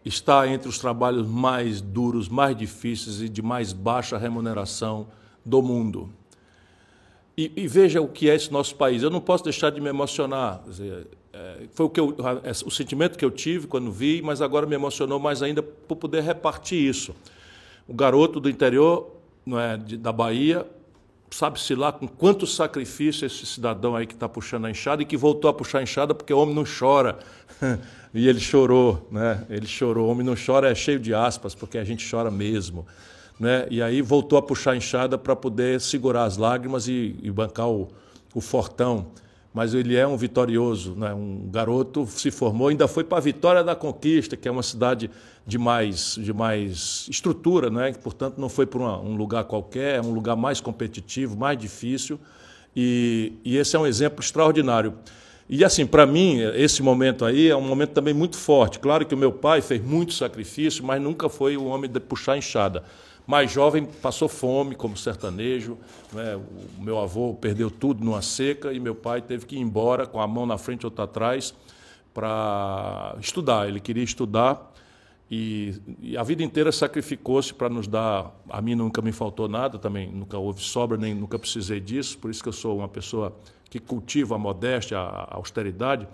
está entre os trabalhos mais duros, mais difíceis e de mais baixa remuneração do mundo. E, e veja o que é esse nosso país. Eu não posso deixar de me emocionar. Dizer, é, foi o, que eu, o sentimento que eu tive quando vi, mas agora me emocionou mais ainda por poder repartir isso. O garoto do interior não é, de, da Bahia sabe-se lá com quanto sacrifício esse cidadão aí que está puxando a enxada e que voltou a puxar a enxada porque o homem não chora. [LAUGHS] e ele chorou, né? Ele chorou. O homem não chora é cheio de aspas, porque a gente chora mesmo. Né? E aí voltou a puxar a enxada para poder segurar as lágrimas e, e bancar o, o fortão mas ele é um vitorioso, né? um garoto se formou, ainda foi para Vitória da Conquista, que é uma cidade de mais, de mais estrutura, né? portanto não foi para um lugar qualquer, é um lugar mais competitivo, mais difícil, e, e esse é um exemplo extraordinário. E assim, para mim, esse momento aí é um momento também muito forte. Claro que o meu pai fez muito sacrifício, mas nunca foi o homem de puxar enxada mais jovem passou fome como sertanejo. Né? O meu avô perdeu tudo numa seca e meu pai teve que ir embora com a mão na frente e outra atrás para estudar. Ele queria estudar e, e a vida inteira sacrificou-se para nos dar. A mim nunca me faltou nada, também nunca houve sobra, nem nunca precisei disso. Por isso que eu sou uma pessoa que cultiva a modéstia, a austeridade.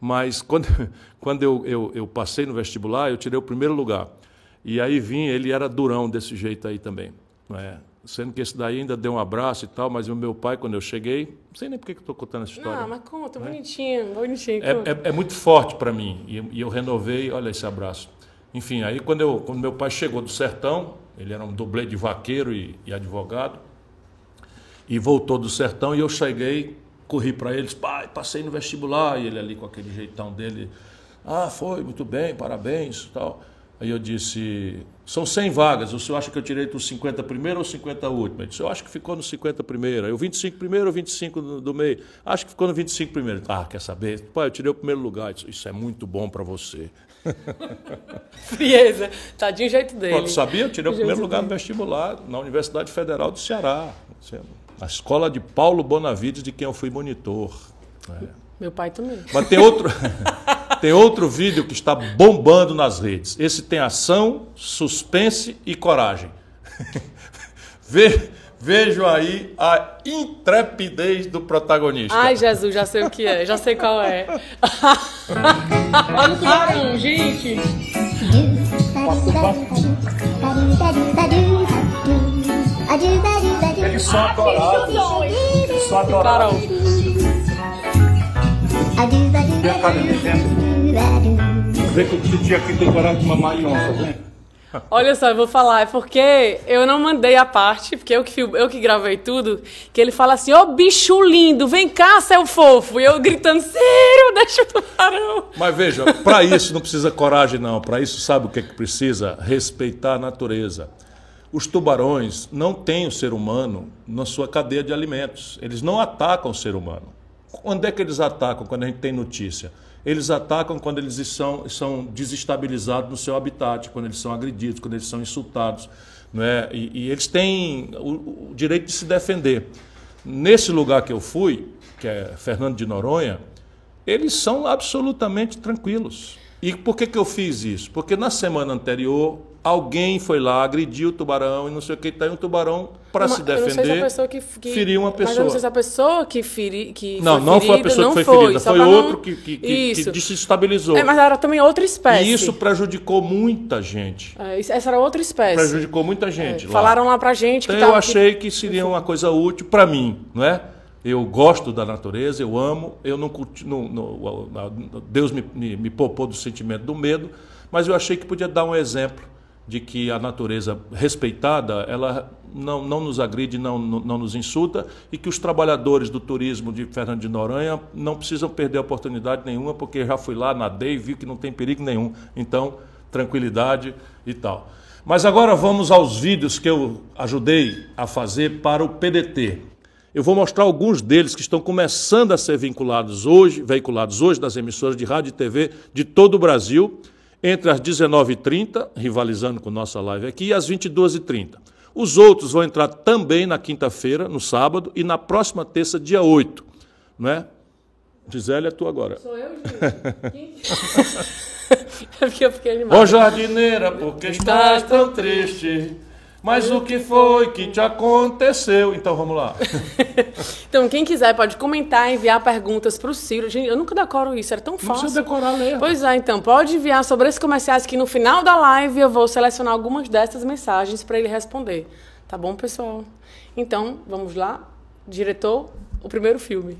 Mas quando, [LAUGHS] quando eu, eu, eu passei no vestibular, eu tirei o primeiro lugar. E aí vinha, ele era durão desse jeito aí também. É? Sendo que esse daí ainda deu um abraço e tal, mas o meu pai, quando eu cheguei, não sei nem por que estou contando essa história. Não, mas conta, né? bonitinho, bonitinho. É, é, é, muito forte para mim. E, e, eu renovei, olha esse abraço. Enfim, aí quando, eu, quando meu pai chegou do sertão, ele era um dublê de vaqueiro e, e advogado, e voltou do sertão, e eu cheguei, corri para eles, pai, passei no vestibular, e ele ali com aquele jeitão dele, ah, foi, muito bem, parabéns tal. Aí eu disse, são 100 vagas, o senhor acha que eu tirei dos 50 primeiro ou 50 último? Ele disse, eu acho que ficou no 50 primeiro. Aí o 25 primeiro ou 25 do, do meio? Acho que ficou no 25 primeiro. Ah, quer saber? Pai, eu tirei o primeiro lugar. Disse, Isso é muito bom para você. [LAUGHS] Frieza, tadinho jeito dele. Pronto, sabia? Eu tirei o, o primeiro lugar dele. no vestibular na Universidade Federal do Ceará. Na escola de Paulo Bonavides, de quem eu fui monitor. É. Meu pai também. Mas tem outro... [LAUGHS] Tem outro vídeo que está bombando nas redes. Esse tem ação, suspense e coragem. [LAUGHS] Ve, vejo aí a intrepidez do protagonista. Ai, Jesus, já sei o que é, já sei qual é. Olha o tubarão, gente. Eles são adorados. Eles são adorados. Vem cá, vem. Vê que o tio aqui tem coragem de mamar em onça, vem. Olha só, eu vou falar, é porque eu não mandei a parte, porque eu que, eu que gravei tudo, que ele fala assim, ô oh, bicho lindo, vem cá, seu fofo. E eu gritando, sério, deixa o tubarão. Mas veja, para isso não precisa coragem não, para isso sabe o que é que precisa? Respeitar a natureza. Os tubarões não têm o ser humano na sua cadeia de alimentos, eles não atacam o ser humano. Onde é que eles atacam quando a gente tem notícia? Eles atacam quando eles são, são desestabilizados no seu habitat, quando eles são agredidos, quando eles são insultados. Não é? e, e eles têm o, o direito de se defender. Nesse lugar que eu fui, que é Fernando de Noronha, eles são absolutamente tranquilos. E por que, que eu fiz isso? Porque na semana anterior alguém foi lá, agrediu o tubarão e não sei o que, tem tá um tubarão para se defender, se que, que, feriu uma pessoa. Mas eu não sei se a pessoa que, feri, que Não, não ferida, foi a pessoa que foi ferida, foi, outro que, que, que, desestabilizou. É, mas era também outra espécie. E isso prejudicou muita gente. É, essa era outra espécie. Prejudicou muita gente. É, lá. Falaram lá pra gente que então, Eu achei que seria uma coisa útil para mim, não é? Eu gosto da natureza, eu amo, eu não, não, não Deus me, me, me poupou do sentimento do medo, mas eu achei que podia dar um exemplo de que a natureza respeitada, ela não, não nos agride, não, não, nos insulta e que os trabalhadores do turismo de Fernando de Noronha não precisam perder oportunidade nenhuma, porque já fui lá, nadei e vi que não tem perigo nenhum. Então, tranquilidade e tal. Mas agora vamos aos vídeos que eu ajudei a fazer para o PDT. Eu vou mostrar alguns deles que estão começando a ser vinculados hoje, veiculados hoje nas emissoras de rádio e TV de todo o Brasil, entre as 19h30, rivalizando com nossa live aqui, e as 22h30. Os outros vão entrar também na quinta-feira, no sábado, e na próxima terça, dia 8. Não é? Gisele, é tu agora. Sou eu, gente? [LAUGHS] [LAUGHS] é porque eu fiquei animada. Ô jardineira, por que estás tão triste? Mas o que foi que te aconteceu? Então vamos lá. [LAUGHS] então, quem quiser pode comentar, enviar perguntas para o Ciro. Gente, eu nunca decoro isso, era tão fácil. Não precisa decorar, ler. Pois é, então, pode enviar sobre esses comerciais que no final da live eu vou selecionar algumas dessas mensagens para ele responder. Tá bom, pessoal? Então, vamos lá. Diretor, o primeiro filme.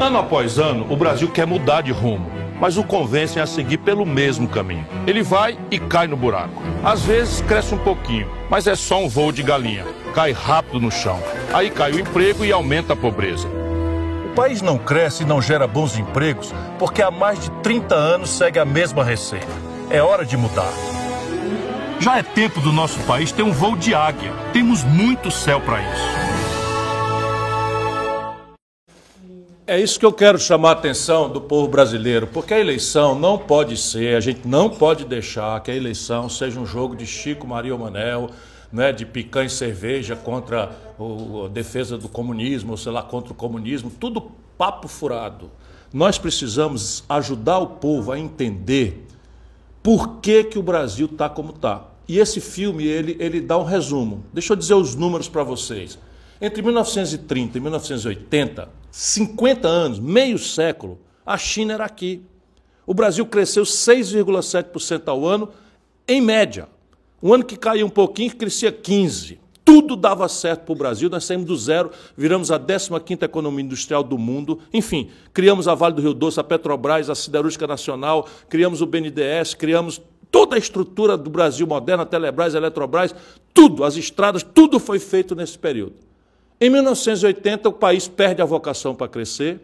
Ano após ano, o Brasil quer mudar de rumo mas o convencem a seguir pelo mesmo caminho. Ele vai e cai no buraco. Às vezes cresce um pouquinho, mas é só um voo de galinha. Cai rápido no chão. Aí cai o emprego e aumenta a pobreza. O país não cresce e não gera bons empregos porque há mais de 30 anos segue a mesma receita. É hora de mudar. Já é tempo do nosso país ter um voo de águia. Temos muito céu para isso. É isso que eu quero chamar a atenção do povo brasileiro, porque a eleição não pode ser, a gente não pode deixar que a eleição seja um jogo de Chico Maria Manel, né, de picanha e cerveja contra a defesa do comunismo, ou sei lá, contra o comunismo, tudo papo furado. Nós precisamos ajudar o povo a entender por que, que o Brasil está como está. E esse filme, ele, ele dá um resumo. Deixa eu dizer os números para vocês. Entre 1930 e 1980, 50 anos, meio século, a China era aqui. O Brasil cresceu 6,7% ao ano, em média. Um ano que caía um pouquinho, crescia 15%. Tudo dava certo para o Brasil, nós saímos do zero, viramos a 15ª economia industrial do mundo, enfim, criamos a Vale do Rio Doce, a Petrobras, a Siderúrgica Nacional, criamos o BNDES, criamos toda a estrutura do Brasil moderno, a Telebrás, a Eletrobras, tudo, as estradas, tudo foi feito nesse período. Em 1980, o país perde a vocação para crescer,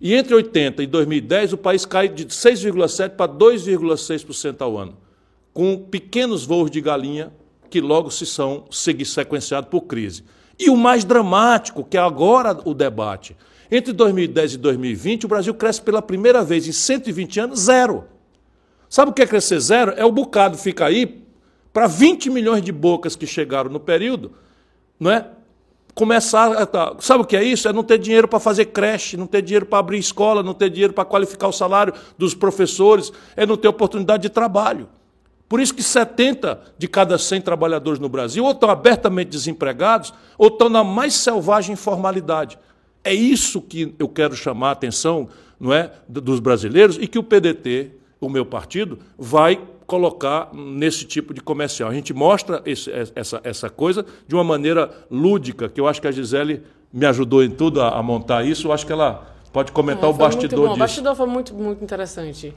e entre 80 e 2010, o país cai de 6,7% para 2,6% ao ano, com pequenos voos de galinha que logo se são sequenciados por crise. E o mais dramático, que é agora o debate, entre 2010 e 2020, o Brasil cresce pela primeira vez em 120 anos zero. Sabe o que é crescer zero? É o bocado fica aí para 20 milhões de bocas que chegaram no período, não é? Começar. A, sabe o que é isso? É não ter dinheiro para fazer creche, não ter dinheiro para abrir escola, não ter dinheiro para qualificar o salário dos professores, é não ter oportunidade de trabalho. Por isso que 70 de cada 100 trabalhadores no Brasil ou estão abertamente desempregados ou estão na mais selvagem informalidade. É isso que eu quero chamar a atenção não é, dos brasileiros e que o PDT, o meu partido, vai colocar nesse tipo de comercial. A gente mostra esse, essa, essa coisa de uma maneira lúdica, que eu acho que a Gisele me ajudou em tudo a, a montar isso. Eu acho que ela pode comentar é, o bastidor disso. O bastidor foi muito, muito interessante.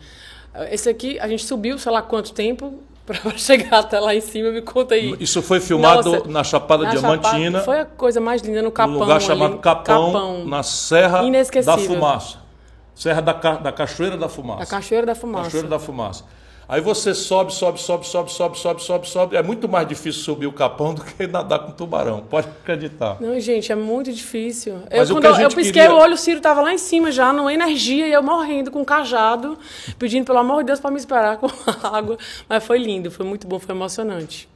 Esse aqui, a gente subiu, sei lá quanto tempo, [LAUGHS] para chegar até lá em cima, me conta aí. Isso foi filmado Nossa, na Chapada na Diamantina. Chapada, foi a coisa mais linda no Capão. Um lugar chamado ali, Capão, Capão, na Serra da Fumaça. Serra da, da Cachoeira da Fumaça. Da Cachoeira da Fumaça. Cachoeira da Fumaça. Aí você sobe, sobe, sobe, sobe, sobe, sobe, sobe, sobe. É muito mais difícil subir o capão do que nadar com tubarão. Pode acreditar. Não, gente, é muito difícil. Mas eu, quando eu, eu pisquei queria... o olho, o Ciro estava lá em cima já, numa energia, e eu morrendo com um cajado, pedindo pelo amor de Deus para me esperar com água. Mas foi lindo, foi muito bom, foi emocionante.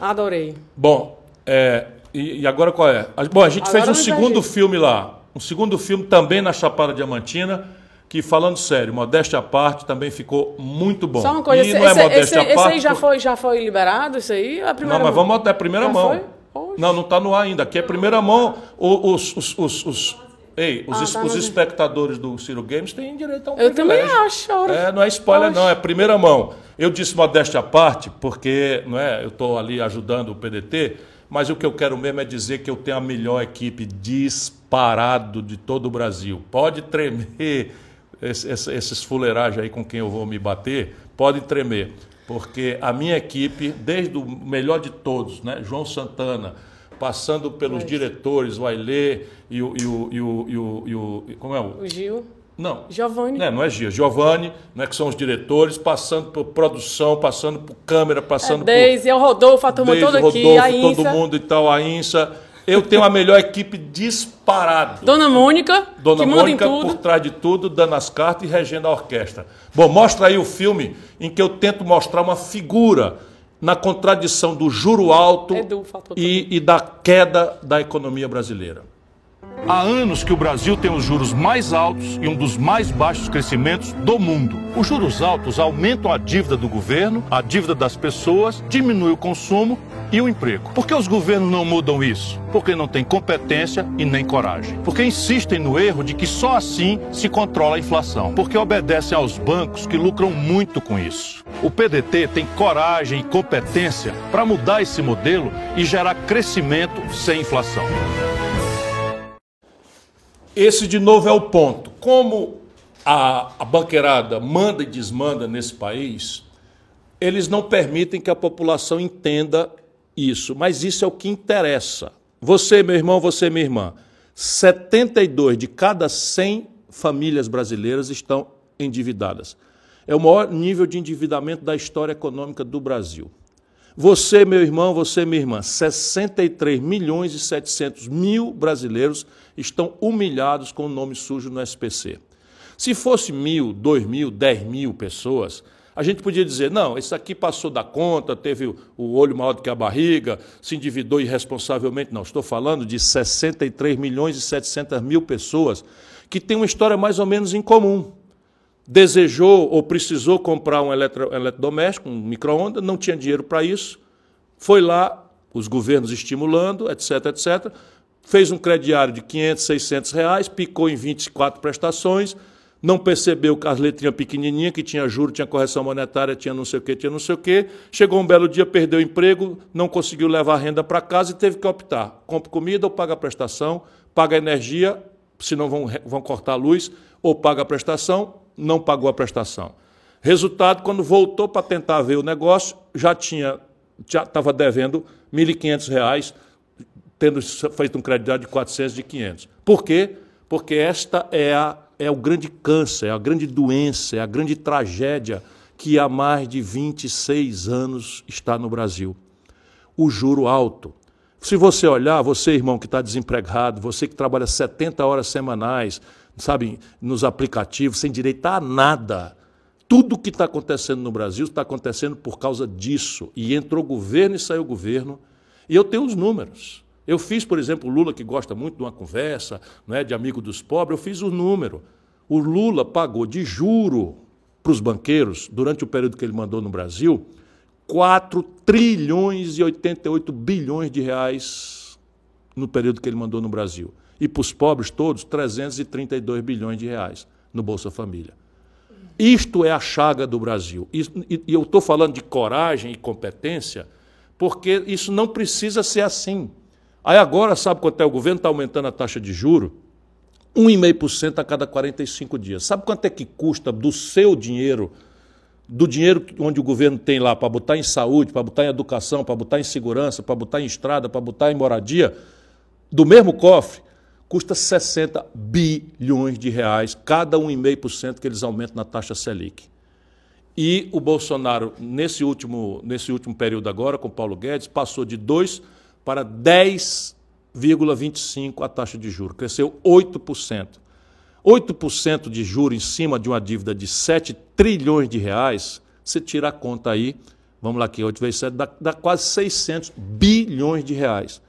Adorei. Bom, é, e, e, agora qual é? Bom, a gente agora fez um segundo filme lá. Um segundo filme também na Chapada Diamantina que, falando sério, modéstia à parte, também ficou muito bom. Só uma coisa, e esse, não é modéstia esse, à parte. Esse aí já foi, já foi liberado, isso aí? A primeira não, mas vamos até a primeira já mão. Não, não está no ar ainda. Aqui é primeira mão. Os, os, os, os Ei, os, ah, tá os espectadores do Ciro Games têm direito a um Eu também acho. É, não é spoiler, não, é primeira mão. Eu disse modéstia à parte, porque não é, eu estou ali ajudando o PDT, mas o que eu quero mesmo é dizer que eu tenho a melhor equipe disparado de todo o Brasil. Pode tremer esses fuleiragens aí com quem eu vou me bater, podem tremer. Porque a minha equipe, desde o melhor de todos, né? João Santana, passando pelos diretores, o Ailê e o, e o, e o, e o, e o, Como é o? O Gil. Não. Giovanni. Não, não é Gil. Giovanni, né, que são os diretores, passando por produção, passando por câmera, passando é, Deise, por. Deise, é o Rodolfo, a turma toda aqui, a Insa. todo mundo e tal, a INSA Eu tenho a melhor equipe disparado. Dona Mônica, Dona que Mônica manda em tudo. por trás de tudo, dando as cartas e regendo a orquestra. Bom, mostra aí o filme em que eu tento mostrar uma figura na contradição do juro alto Edu, e, e da queda da economia brasileira. Há anos que o Brasil tem os juros mais altos e um dos mais baixos crescimentos do mundo. Os juros altos aumentam a dívida do governo, a dívida das pessoas, diminui o consumo e o emprego. Por que os governos não mudam isso? Porque não têm competência e nem coragem. Porque insistem no erro de que só assim se controla a inflação. Porque obedecem aos bancos que lucram muito com isso. O PDT tem coragem e competência para mudar esse modelo e gerar crescimento sem inflação. Esse, de novo, é o ponto. Como a, a banqueirada manda e desmanda nesse país, eles não permitem que a população entenda isso. Mas isso é o que interessa. Você, meu irmão, você, minha irmã, 72 de cada 100 famílias brasileiras estão endividadas. É o maior nível de endividamento da história econômica do Brasil. Você, meu irmão, você, minha irmã, 63 milhões e 700 mil brasileiros estão humilhados com o nome sujo no SPC. Se fosse mil, dois mil, dez mil pessoas, a gente podia dizer, não, esse aqui passou da conta, teve o olho maior do que a barriga, se endividou irresponsavelmente. Não, estou falando de 63 milhões e 700 mil pessoas que têm uma história mais ou menos em comum. Desejou ou precisou comprar um eletro, eletrodoméstico, um micro-ondas, não tinha dinheiro para isso, foi lá, os governos estimulando, etc, etc, fez um crediário de 500, 600 reais, picou em 24 prestações, não percebeu que as letrinhas pequenininhas, que tinha juro, tinha correção monetária, tinha não sei o quê, tinha não sei o quê. Chegou um belo dia, perdeu o emprego, não conseguiu levar a renda para casa e teve que optar. Compra comida ou paga a prestação, paga a energia, senão vão, vão cortar a luz, ou paga a prestação, não pagou a prestação. Resultado, quando voltou para tentar ver o negócio, já tinha já estava devendo R$ 1.500, tendo feito um crediário de 400 de 500. Por quê? Porque esta é a é o grande câncer, é a grande doença, é a grande tragédia que há mais de 26 anos está no Brasil. O juro alto. Se você olhar, você, irmão, que está desempregado, você que trabalha 70 horas semanais, sabe, nos aplicativos, sem direito a nada. Tudo o que está acontecendo no Brasil está acontecendo por causa disso. E entrou governo e saiu governo. E eu tenho os números. Eu fiz, por exemplo, o Lula, que gosta muito de uma conversa, não é, de amigo dos pobres, eu fiz o número. O Lula pagou de juro para os banqueiros, durante o período que ele mandou no Brasil, 4 trilhões e 88 bilhões de reais no período que ele mandou no Brasil. E para os pobres todos, 332 bilhões de reais no Bolsa Família. Isto é a chaga do Brasil. E eu estou falando de coragem e competência, porque isso não precisa ser assim. Aí agora, sabe quanto é? O governo está aumentando a taxa de juro 1,5% a cada 45 dias. Sabe quanto é que custa do seu dinheiro, do dinheiro onde o governo tem lá para botar em saúde, para botar em educação, para botar em segurança, para botar em estrada, para botar em moradia, do mesmo cofre, custa 60 bilhões de reais, cada 1,5% que eles aumentam na taxa Selic. E o Bolsonaro, nesse último, nesse último período agora, com Paulo Guedes, passou de 2 para 10,25% a taxa de juros, cresceu 8%. 8% de juros em cima de uma dívida de 7 trilhões de reais, você tira a conta aí, vamos lá aqui, 8 vezes 7, dá, dá quase 600 bilhões de reais.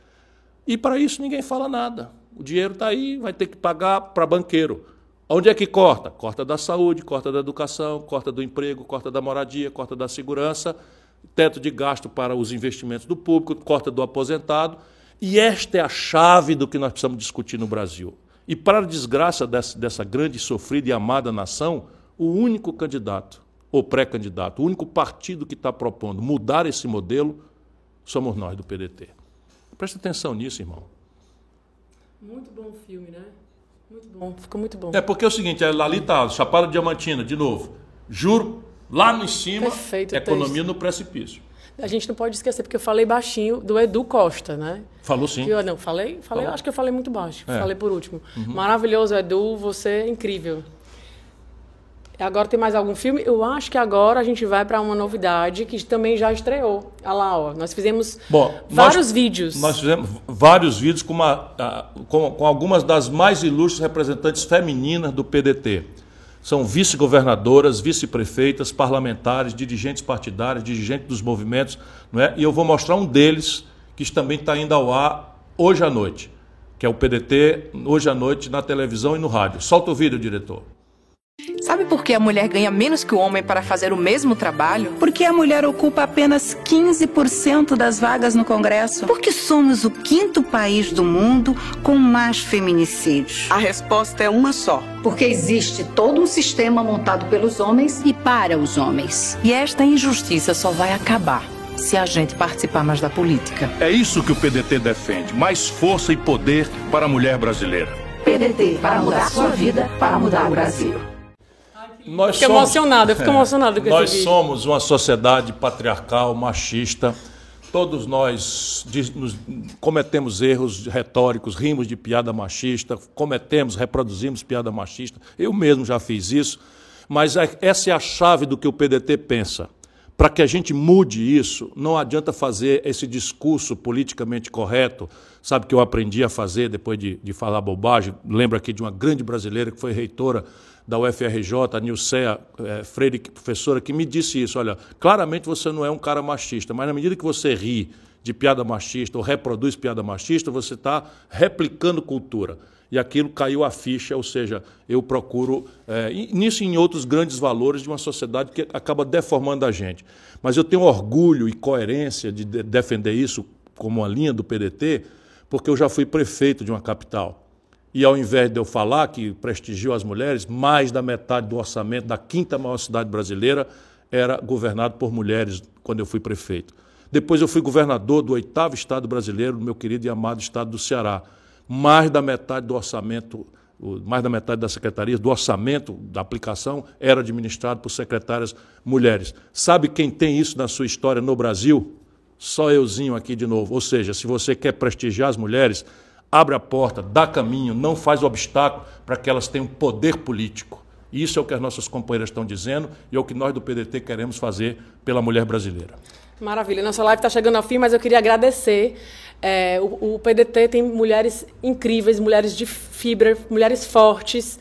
E para isso ninguém fala nada. O dinheiro está aí, vai ter que pagar para banqueiro. Onde é que corta? Corta da saúde, corta da educação, corta do emprego, corta da moradia, corta da segurança teto de gasto para os investimentos do público, corta do aposentado. E esta é a chave do que nós precisamos discutir no Brasil. E para a desgraça dessa, grande, sofrida e amada nação, o único candidato, ou pré-candidato, o único partido que está propondo mudar esse modelo, somos nós do PDT. Presta atenção nisso, irmão. Muito bom o filme, né? Muito bom, ficou muito bom. É porque é o seguinte, é, ali está, Chapada Diamantina, de novo. Juro Lá no cima, Perfeito, economia texto. no precipício. A gente não pode esquecer, porque eu falei baixinho do Edu Costa, né? Falou sim. Que eu, não, falei, falei acho que eu falei muito baixo. É. Falei por último. Uhum. Maravilhoso, Edu, você é incrível. Agora tem mais algum filme? Eu acho que agora a gente vai para uma novidade que também já estreou. Olha lá, ó. Nós fizemos Bom, vários nós, vídeos. Nós fizemos vários vídeos com, uma, com, com algumas das mais ilustres representantes femininas do PDT. São vice-governadoras, vice-prefeitas, parlamentares, dirigentes partidários, dirigentes dos movimentos, não é? E eu vou mostrar um deles que também está indo ao ar hoje à noite, que é o PDT hoje à noite na televisão e no rádio. Solta o vídeo, diretor. Sabe por que a mulher ganha menos que o homem para fazer o mesmo trabalho? Porque a mulher ocupa apenas 15% das vagas no Congresso. Porque somos o quinto país do mundo com mais feminicídios. A resposta é uma só. Porque existe todo um sistema montado pelos homens e para os homens. E esta injustiça só vai acabar se a gente participar mais da política. É isso que o PDT defende: mais força e poder para a mulher brasileira. PDT para mudar sua vida, para mudar o Brasil. Nós fico somos, emocionado, eu fico emocionado com Nós somos uma sociedade patriarcal, machista. Todos nós nos, cometemos erros retóricos, rimos de piada machista, cometemos, reproduzimos piada machista. Eu mesmo já fiz isso. Mas é, essa é a chave do que o PDT pensa. Para que a gente mude isso, não adianta fazer esse discurso politicamente correto, sabe que eu aprendi a fazer depois de, de falar bobagem. Lembro aqui de uma grande brasileira que foi reitora da UFRJ, a Nilceia é, Freire, professora, que me disse isso. Olha, claramente você não é um cara machista, mas na medida que você ri de piada machista ou reproduz piada machista, você está replicando cultura. E aquilo caiu a ficha, ou seja, eu procuro, é, nisso e em outros grandes valores de uma sociedade que acaba deformando a gente. Mas eu tenho orgulho e coerência de defender isso como uma linha do PDT, porque eu já fui prefeito de uma capital. E ao invés de eu falar que prestigiou as mulheres, mais da metade do orçamento da quinta maior cidade brasileira era governado por mulheres quando eu fui prefeito. Depois eu fui governador do oitavo estado brasileiro, do meu querido e amado estado do Ceará. Mais da metade do orçamento, mais da metade das secretarias, do orçamento da aplicação era administrado por secretárias mulheres. Sabe quem tem isso na sua história no Brasil? Só euzinho aqui de novo. Ou seja, se você quer prestigiar as mulheres, abre a porta, dá caminho, não faz obstáculo para que elas tenham poder político. Isso é o que as nossas companheiras estão dizendo e é o que nós do PDT queremos fazer pela mulher brasileira. Maravilha. Nossa live está chegando ao fim, mas eu queria agradecer. É, o, o PDT tem mulheres incríveis, mulheres de fibra, mulheres fortes.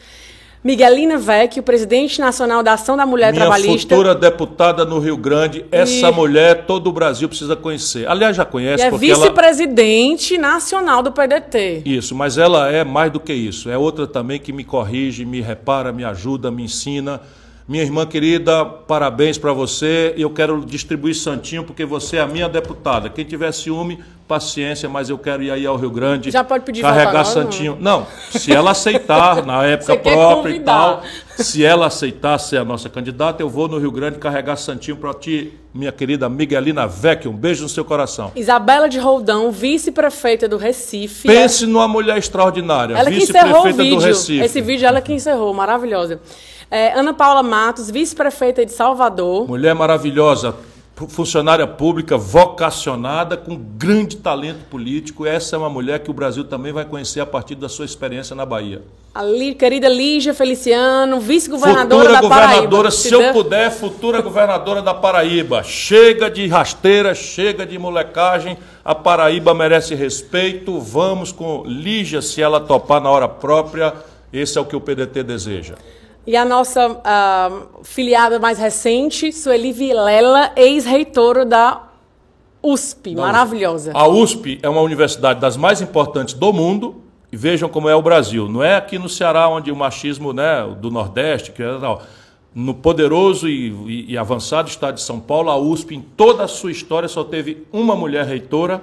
Miguelina Vecchio, presidente nacional da Ação da Mulher Minha Trabalhista. futura deputada no Rio Grande. Essa e... mulher todo o Brasil precisa conhecer. Aliás, já conhece. E é vice-presidente ela... nacional do PDT. Isso, mas ela é mais do que isso. É outra também que me corrige, me repara, me ajuda, me ensina. Minha irmã querida, parabéns para você. Eu quero distribuir santinho porque você é a minha deputada. Quem tiver ciúme, paciência, mas eu quero ir aí ao Rio Grande. Já pode pedir carregar santinho. Não? não, se ela aceitar na [LAUGHS] época você própria e tal, se ela aceitar ser a nossa candidata, eu vou no Rio Grande carregar santinho para ti, minha querida Miguelina Vecchio. Um beijo no seu coração. Isabela de Roldão, vice-prefeita do Recife. Pense numa mulher extraordinária, ela vice-prefeita do Recife. Esse vídeo ela que encerrou, maravilhosa. É, Ana Paula Matos, vice-prefeita de Salvador. Mulher maravilhosa, funcionária pública vocacionada, com grande talento político. Essa é uma mulher que o Brasil também vai conhecer a partir da sua experiência na Bahia. A querida Lígia Feliciano, vice-governadora da governadora, Paraíba. Se eu puder, futura governadora da Paraíba. Chega de rasteira, chega de molecagem. A Paraíba merece respeito. Vamos com Lígia, se ela topar na hora própria. Esse é o que o PDT deseja. E a nossa uh, filiada mais recente, Sueli Vilela, ex-reitora da USP, da maravilhosa. A USP é uma universidade das mais importantes do mundo, e vejam como é o Brasil. Não é aqui no Ceará, onde o machismo né, do Nordeste, que é não. no poderoso e, e, e avançado estado de São Paulo, a USP, em toda a sua história, só teve uma mulher reitora,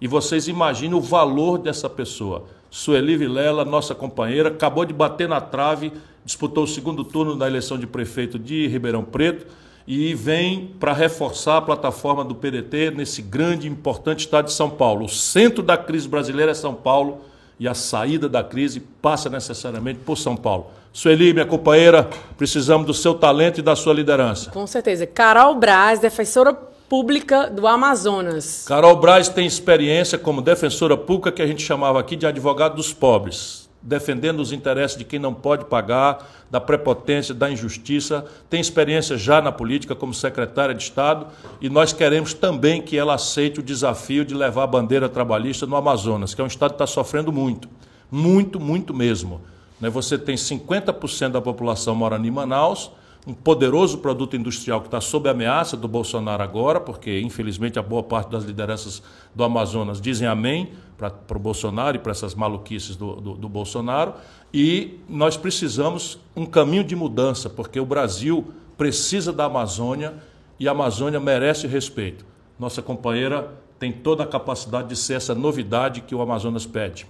e vocês imaginem o valor dessa pessoa. Sueli Vilela, nossa companheira, acabou de bater na trave disputou o segundo turno da eleição de prefeito de Ribeirão Preto e vem para reforçar a plataforma do PDT nesse grande e importante estado de São Paulo. O centro da crise brasileira é São Paulo e a saída da crise passa necessariamente por São Paulo. Sueli, minha companheira, precisamos do seu talento e da sua liderança. Com certeza. Carol Braz, defensora pública do Amazonas. Carol Braz tem experiência como defensora pública que a gente chamava aqui de advogado dos pobres defendendo os interesses de quem não pode pagar, da prepotência, da injustiça. Tem experiência já na política como secretária de Estado e nós queremos também que ela aceite o desafio de levar a bandeira trabalhista no Amazonas, que é um Estado que está sofrendo muito, muito, muito mesmo. Né? Você tem 50% da população morando em Manaus um poderoso produto industrial que está sob ameaça do Bolsonaro agora, porque infelizmente a boa parte das lideranças do Amazonas dizem amém para o Bolsonaro e para essas maluquices do, do, do Bolsonaro, e nós precisamos um caminho de mudança, porque o Brasil precisa da Amazônia e a Amazônia merece respeito. Nossa companheira tem toda a capacidade de ser essa novidade que o Amazonas pede.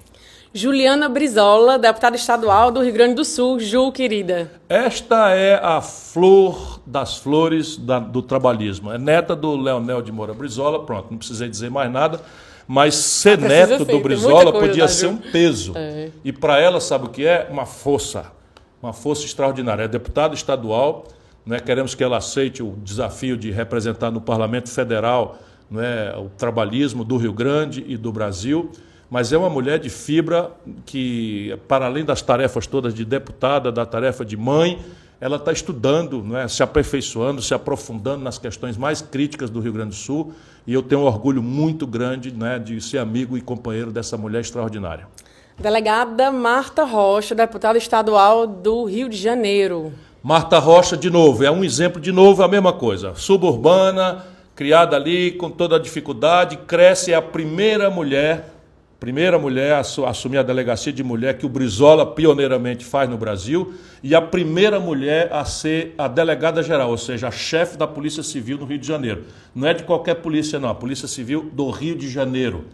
Juliana Brizola, deputada estadual do Rio Grande do Sul. Ju, querida. Esta é a flor das flores da, do trabalhismo. É neta do Leonel de Moura Brizola, pronto, não precisei dizer mais nada. Mas ser neto do Brizola podia ser um peso. É. E para ela, sabe o que é? Uma força. Uma força extraordinária. É deputada estadual, né? queremos que ela aceite o desafio de representar no Parlamento Federal né? o trabalhismo do Rio Grande e do Brasil mas é uma mulher de fibra que, para além das tarefas todas de deputada, da tarefa de mãe, ela está estudando, é, se aperfeiçoando, se aprofundando nas questões mais críticas do Rio Grande do Sul, e eu tenho um orgulho muito grande né, de ser amigo e companheiro dessa mulher extraordinária. Delegada Marta Rocha, deputada estadual do Rio de Janeiro. Marta Rocha, de novo, é um exemplo, de novo, é a mesma coisa. Suburbana, criada ali com toda a dificuldade, cresce, é a primeira mulher primeira mulher a assumir a delegacia de mulher que o Brizola pioneiramente faz no Brasil e a primeira mulher a ser a delegada geral, ou seja, a chefe da Polícia Civil no Rio de Janeiro. Não é de qualquer polícia não, a Polícia Civil do Rio de Janeiro.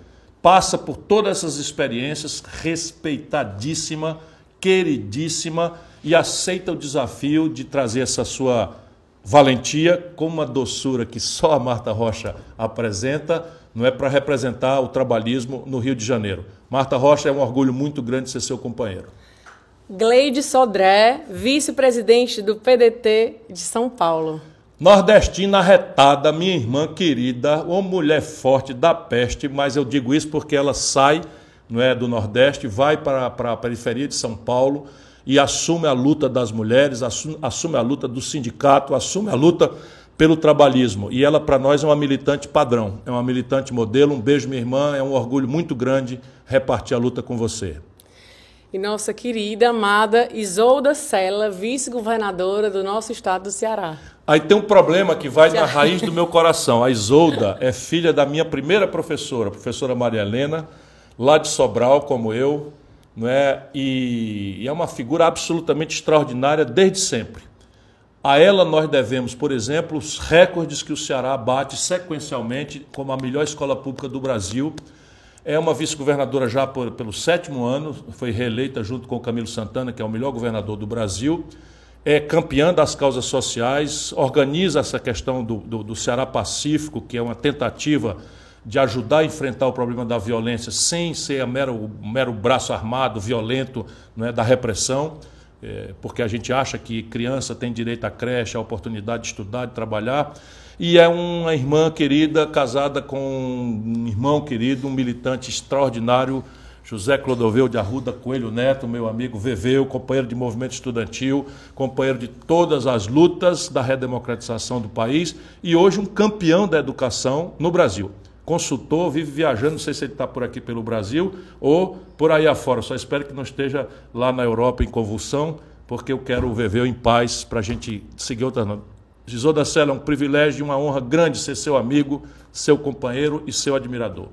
Passa por todas essas experiências, respeitadíssima, queridíssima e aceita o desafio de trazer essa sua valentia com uma doçura que só a Marta Rocha apresenta não é para representar o trabalhismo no Rio de Janeiro. Marta Rocha é um orgulho muito grande ser seu companheiro. Gleide Sodré, vice-presidente do PDT de São Paulo. Nordestina retada, minha irmã querida, uma mulher forte da peste, mas eu digo isso porque ela sai não é, do Nordeste, vai para, para a periferia de São Paulo e assume a luta das mulheres, assume, assume a luta do sindicato, assume a luta pelo trabalhismo. E ela, para nós, é uma militante padrão, é uma militante modelo. Um beijo, minha irmã, é um orgulho muito grande repartir a luta com você. E nossa querida, amada Isolda Sela, vice-governadora do nosso estado do Ceará. Aí tem um problema que vai na raiz do meu coração. A Isolda é filha da minha primeira professora, a professora Maria Helena, lá de Sobral, como eu, não é? E, e é uma figura absolutamente extraordinária desde sempre. A ela nós devemos, por exemplo, os recordes que o Ceará bate sequencialmente como a melhor escola pública do Brasil. É uma vice-governadora já por, pelo sétimo ano, foi reeleita junto com Camilo Santana, que é o melhor governador do Brasil. É campeã das causas sociais, organiza essa questão do, do, do Ceará Pacífico, que é uma tentativa de ajudar a enfrentar o problema da violência sem ser mero, mero braço armado, violento né, da repressão é, porque a gente acha que criança tem direito à creche, à oportunidade de estudar, de trabalhar. E é uma irmã querida, casada com um irmão querido, um militante extraordinário, José Clodoveu de Arruda Coelho Neto, meu amigo Veveu, companheiro de movimento estudantil, companheiro de todas as lutas da redemocratização do país e hoje um campeão da educação no Brasil consultor, vive viajando, não sei se ele está por aqui pelo Brasil ou por aí afora. Só espero que não esteja lá na Europa em convulsão, porque eu quero o Veveu em paz para a gente seguir outra. Gisoda Sela, é um privilégio e uma honra grande ser seu amigo, seu companheiro e seu admirador.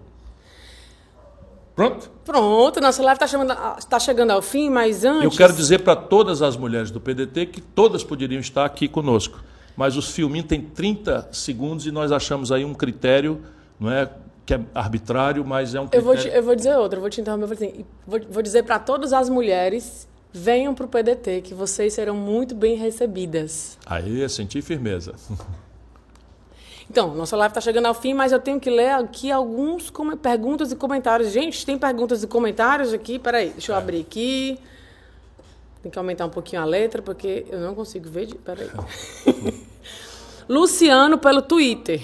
Pronto? Pronto, nossa live está tá chegando ao fim, mas antes. Eu quero dizer para todas as mulheres do PDT que todas poderiam estar aqui conosco. Mas os filminhos têm 30 segundos e nós achamos aí um critério não é que é arbitrário, mas é um critério... Eu vou, te, eu vou dizer outra, eu vou te interromper, assim, vou, vou dizer para todas as mulheres, venham para o PDT, que vocês serão muito bem recebidas. Aí, senti firmeza. [LAUGHS] Então, nossa live está chegando ao fim, mas eu tenho que ler aqui alguns perguntas e comentários. Gente, tem perguntas e comentários aqui? Peraí, deixa eu é. abrir aqui. Tem que aumentar um pouquinho a letra, porque eu não consigo ver. De... Peraí. [LAUGHS] [LAUGHS] Luciano, pelo Twitter.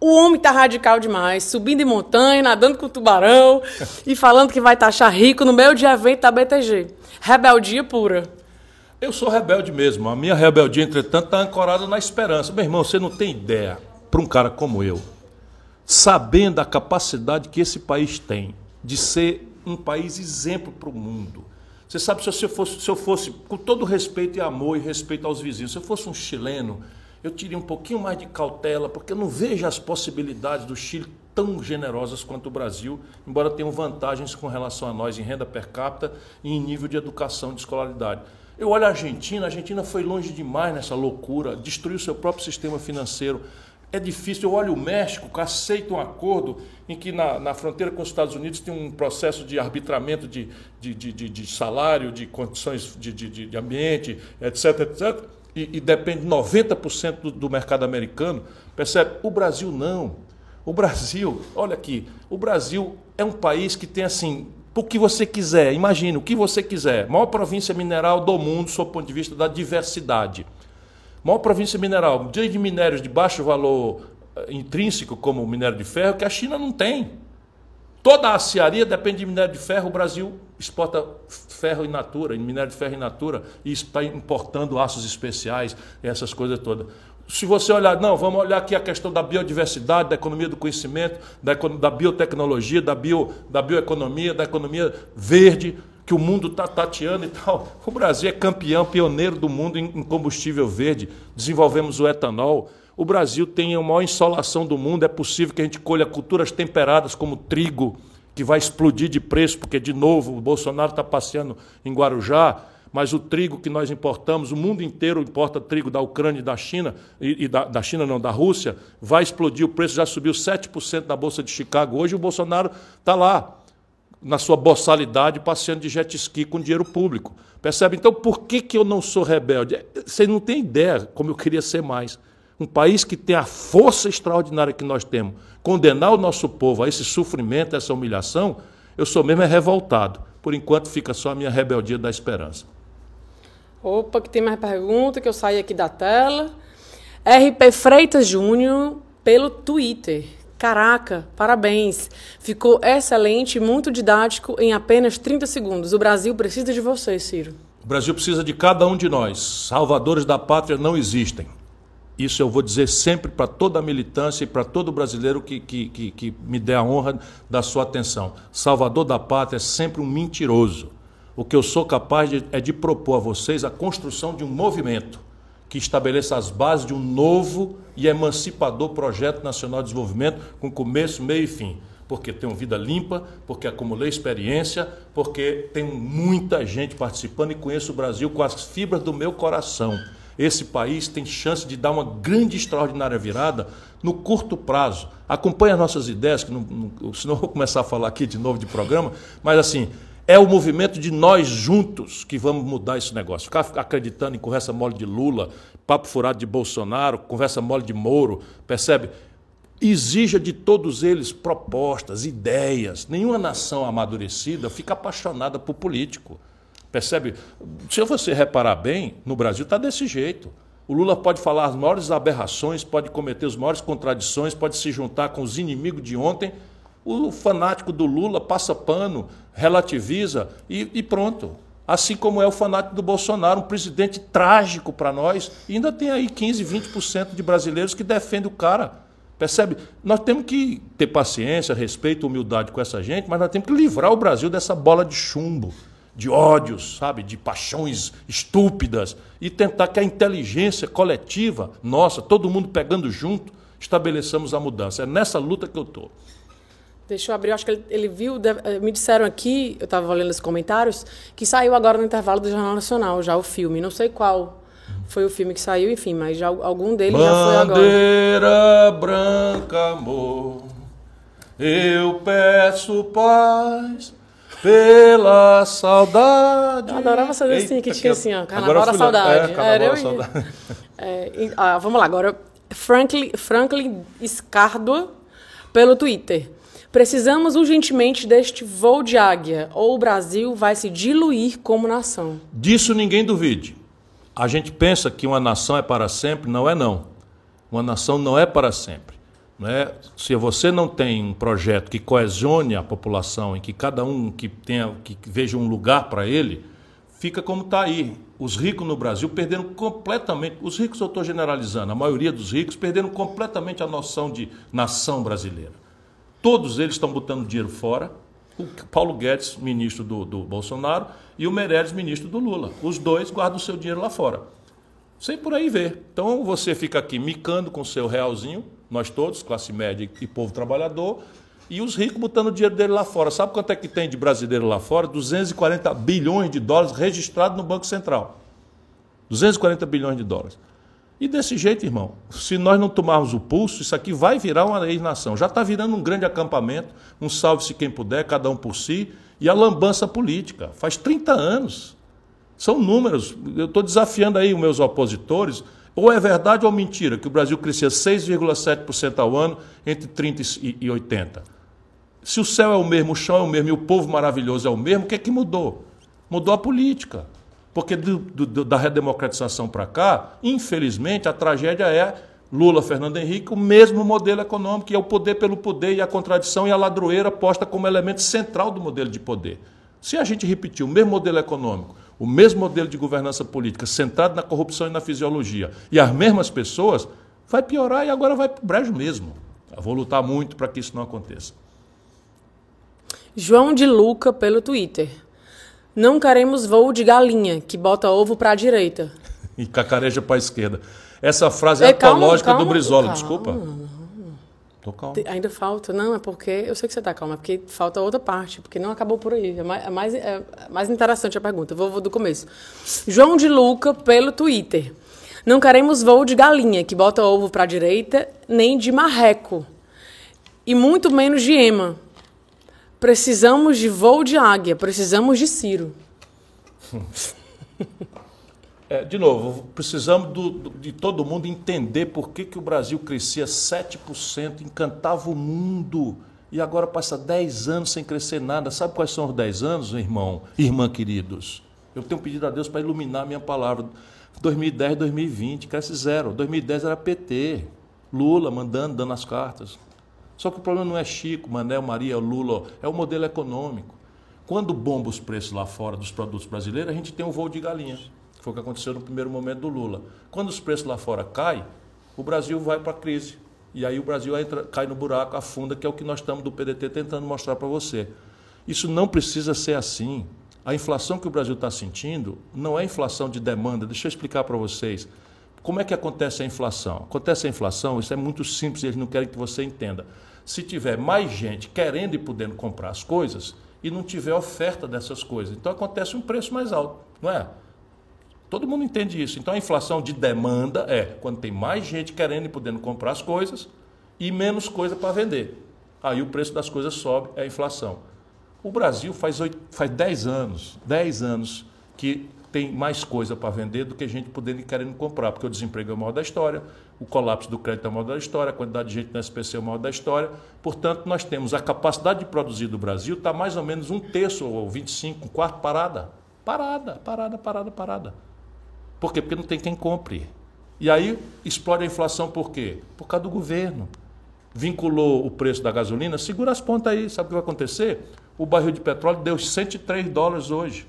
O homem tá radical demais, subindo em montanha, nadando com tubarão e falando que vai taxar rico no meio de evento da BTG. Rebeldia pura. Eu sou rebelde mesmo. A minha rebeldia, entretanto, está ancorada na esperança. Meu irmão, você não tem ideia, para um cara como eu, sabendo a capacidade que esse país tem de ser um país exemplo para o mundo. Você sabe, se eu, fosse, se eu fosse, com todo respeito e amor e respeito aos vizinhos, se eu fosse um chileno, eu teria um pouquinho mais de cautela, porque eu não vejo as possibilidades do Chile tão generosas quanto o Brasil, embora tenham vantagens com relação a nós em renda per capita e em nível de educação de escolaridade. Eu olho a Argentina, a Argentina foi longe demais nessa loucura, destruiu seu próprio sistema financeiro. É difícil. Eu olho o México, que aceita um acordo em que na, na fronteira com os Estados Unidos tem um processo de arbitramento de, de, de, de, de salário, de condições de, de, de ambiente, etc, etc e, e depende 90% do, do mercado americano, percebe? O Brasil não. O Brasil, olha aqui, o Brasil é um país que tem assim, o que você quiser, imagine o que você quiser. Maior província mineral do mundo, sob o ponto de vista da diversidade. Maior província mineral, de minérios de baixo valor eh, intrínseco, como o minério de ferro, que a China não tem. Toda a aciaria depende de minério de ferro. O Brasil exporta ferro in natura, minério de ferro in natura, e está importando aços especiais, essas coisas todas. Se você olhar, não, vamos olhar aqui a questão da biodiversidade, da economia do conhecimento, da, da biotecnologia, da, bio, da bioeconomia, da economia verde, que o mundo está tateando e tal. O Brasil é campeão, pioneiro do mundo em, em combustível verde. Desenvolvemos o etanol. O Brasil tem a maior insolação do mundo. É possível que a gente colha culturas temperadas como trigo, que vai explodir de preço, porque, de novo, o Bolsonaro está passeando em Guarujá. Mas o trigo que nós importamos, o mundo inteiro importa trigo da Ucrânia e da China, e, e da, da, China não, da Rússia, vai explodir. O preço já subiu 7% na Bolsa de Chicago. Hoje o Bolsonaro está lá, na sua boçalidade, passeando de jet ski com dinheiro público. Percebe? Então, por que, que eu não sou rebelde? Você não tem ideia como eu queria ser mais um país que tem a força extraordinária que nós temos, condenar o nosso povo a esse sofrimento, a essa humilhação, eu sou mesmo é revoltado. Por enquanto fica só a minha rebeldia da esperança. Opa, que tem mais pergunta, que eu saí aqui da tela. RP Freitas Júnior pelo Twitter. Caraca, parabéns. Ficou excelente, muito didático em apenas 30 segundos. O Brasil precisa de você, Ciro. O Brasil precisa de cada um de nós. Salvadores da pátria não existem. Isso eu vou dizer sempre para toda a militância e para todo brasileiro que, que, que, que, me dê a honra da sua atenção. Salvador da pátria é sempre um mentiroso. O que eu sou capaz de, é de propor a vocês a construção de um movimento que estabeleça as bases de um novo e emancipador projeto nacional de desenvolvimento com começo, meio e fim. Porque tenho vida limpa, porque acumulei experiência, porque tem muita gente participando e conheço o Brasil com as fibras do meu coração esse país tem chance de dar uma grande, extraordinária virada no curto prazo. Acompanhe as nossas ideias, que não, não, senão eu vou começar a falar aqui de novo de programa, mas assim, é o movimento de nós juntos que vamos mudar esse negócio. Ficar acreditando em conversa mole de Lula, papo furado de Bolsonaro, conversa mole de Moro, percebe? Exija de todos eles propostas, ideias. Nenhuma nação amadurecida fica apaixonada por político. Percebe? Se você reparar bem, no Brasil está desse jeito. O Lula pode falar as maiores aberrações, pode cometer as maiores contradições, pode se juntar com os inimigos de ontem. O fanático do Lula passa pano, relativiza e, e pronto. Assim como é o fanático do Bolsonaro, um presidente trágico para nós. E ainda tem aí 15, 20% de brasileiros que defendem o cara. Percebe? Nós temos que ter paciência, respeito, humildade com essa gente, mas nós temos que livrar o Brasil dessa bola de chumbo de ódios, sabe, de paixões estúpidas e tentar que a inteligência coletiva, nossa, todo mundo pegando junto, estabeleçamos a mudança. É nessa luta que eu estou. Deixa eu abrir, eu acho que ele, ele viu, eh, me disseram aqui, eu estava olhando os comentários, que saiu agora no intervalo do Jornal Nacional, já o filme, não sei qual foi o filme que saiu, enfim, mas já algum deles Bandeira já foi agora. Bandeira branca, amor, eu peço paz pela saudade. Eu adorava essa assim, que tinha assim, ó, Carnaval da Saudade. [LAUGHS] É, Carnaval da Saudade. É, ah, vamos lá, agora. Franklin, Franklin Escardua, pelo Twitter. Precisamos urgentemente deste voo de águia, ou o Brasil vai se diluir como nação. Disso ninguém duvide. A gente pensa que uma nação é para sempre, não é não. Uma nação não é para sempre. Né? Se você não tem um projeto que coesione a população, em que cada um que tenha, que veja um lugar para ele, fica como está aí. Os ricos no Brasil perderam completamente, os ricos eu estou generalizando, a maioria dos ricos perderam completamente a noção de nação brasileira. Todos eles estão botando dinheiro fora. O Paulo Guedes, ministro do, do Bolsonaro, e o Meirelles, ministro do Lula. Os dois guardam o seu dinheiro lá fora. Sem por aí ver. Então você fica aqui micando com o seu realzinho, nós todos, classe média e povo trabalhador, e os ricos botando o dinheiro dele lá fora. Sabe quanto é que tem de brasileiro lá fora? 240 bilhões de dólares registrados no Banco Central. 240 bilhões de dólares. E desse jeito, irmão, se nós não tomarmos o pulso, isso aqui vai virar uma ex-nação. Já está virando um grande acampamento, um salve-se quem puder, cada um por si, e a lambança política. Faz 30 anos. São números. Eu estou desafiando aí os meus opositores. Ou é verdade ou mentira que o Brasil crescia 6,7% ao ano entre 30 e 80? Se o céu é o mesmo, o chão é o mesmo e o povo maravilhoso é o mesmo, o que é que mudou? Mudou a política. Porque do, do, da redemocratização para cá, infelizmente, a tragédia é Lula, Fernando Henrique, o mesmo modelo econômico, que é o poder pelo poder e a contradição e a ladroeira posta como elemento central do modelo de poder. Se a gente repetir o mesmo modelo econômico, o mesmo modelo de governança política, centrado na corrupção e na fisiologia, e as mesmas pessoas, vai piorar e agora vai para o brejo mesmo. Eu vou lutar muito para que isso não aconteça. João de Luca pelo Twitter. Não queremos voo de galinha, que bota ovo para a direita. [LAUGHS] e cacareja para a esquerda. Essa frase é, é antológica calma, do Brizola, calma, desculpa. Tô calmo. Ainda falta, não, é porque. Eu sei que você está calma, é porque falta outra parte, porque não acabou por aí. É mais, é mais, é mais interessante a pergunta. Vou, vou do começo. João de Luca, pelo Twitter. Não queremos voo de galinha, que bota ovo para a direita, nem de marreco. E muito menos de ema, Precisamos de voo de águia, precisamos de Ciro. [LAUGHS] É, de novo, precisamos do, de todo mundo entender por que, que o Brasil crescia 7%, encantava o mundo, e agora passa 10 anos sem crescer nada. Sabe quais são os 10 anos, irmão, irmã queridos? Eu tenho pedido a Deus para iluminar a minha palavra. 2010, 2020, cresce zero. 2010 era PT, Lula mandando, dando as cartas. Só que o problema não é Chico, Manel, Maria, Lula, é o modelo econômico. Quando bomba os preços lá fora dos produtos brasileiros, a gente tem um voo de galinha. Foi o que aconteceu no primeiro momento do Lula. Quando os preços lá fora caem, o Brasil vai para a crise. E aí o Brasil entra, cai no buraco, afunda, que é o que nós estamos do PDT tentando mostrar para você. Isso não precisa ser assim. A inflação que o Brasil está sentindo não é inflação de demanda. Deixa eu explicar para vocês. Como é que acontece a inflação? Acontece a inflação, isso é muito simples, eles não querem que você entenda se tiver mais gente querendo e podendo comprar as coisas e não tiver oferta dessas coisas. Então acontece um preço mais alto, não é? Todo mundo entende isso. Então a inflação de demanda é quando tem mais gente querendo e podendo comprar as coisas e menos coisa para vender. Aí o preço das coisas sobe, é a inflação. O Brasil faz, 8, faz 10 anos, 10 anos que tem mais coisa para vender do que gente podendo e querendo comprar, porque o desemprego é o maior da história, o colapso do crédito é o maior da história, a quantidade de gente no SPC é o maior da história. Portanto, nós temos a capacidade de produzir do Brasil está mais ou menos um terço ou 25, um quarto parada. Parada, parada, parada, parada. Por quê? Porque não tem quem compre. E aí explode a inflação por quê? Por causa do governo. Vinculou o preço da gasolina, segura as pontas aí, sabe o que vai acontecer? O barril de petróleo deu 103 dólares hoje.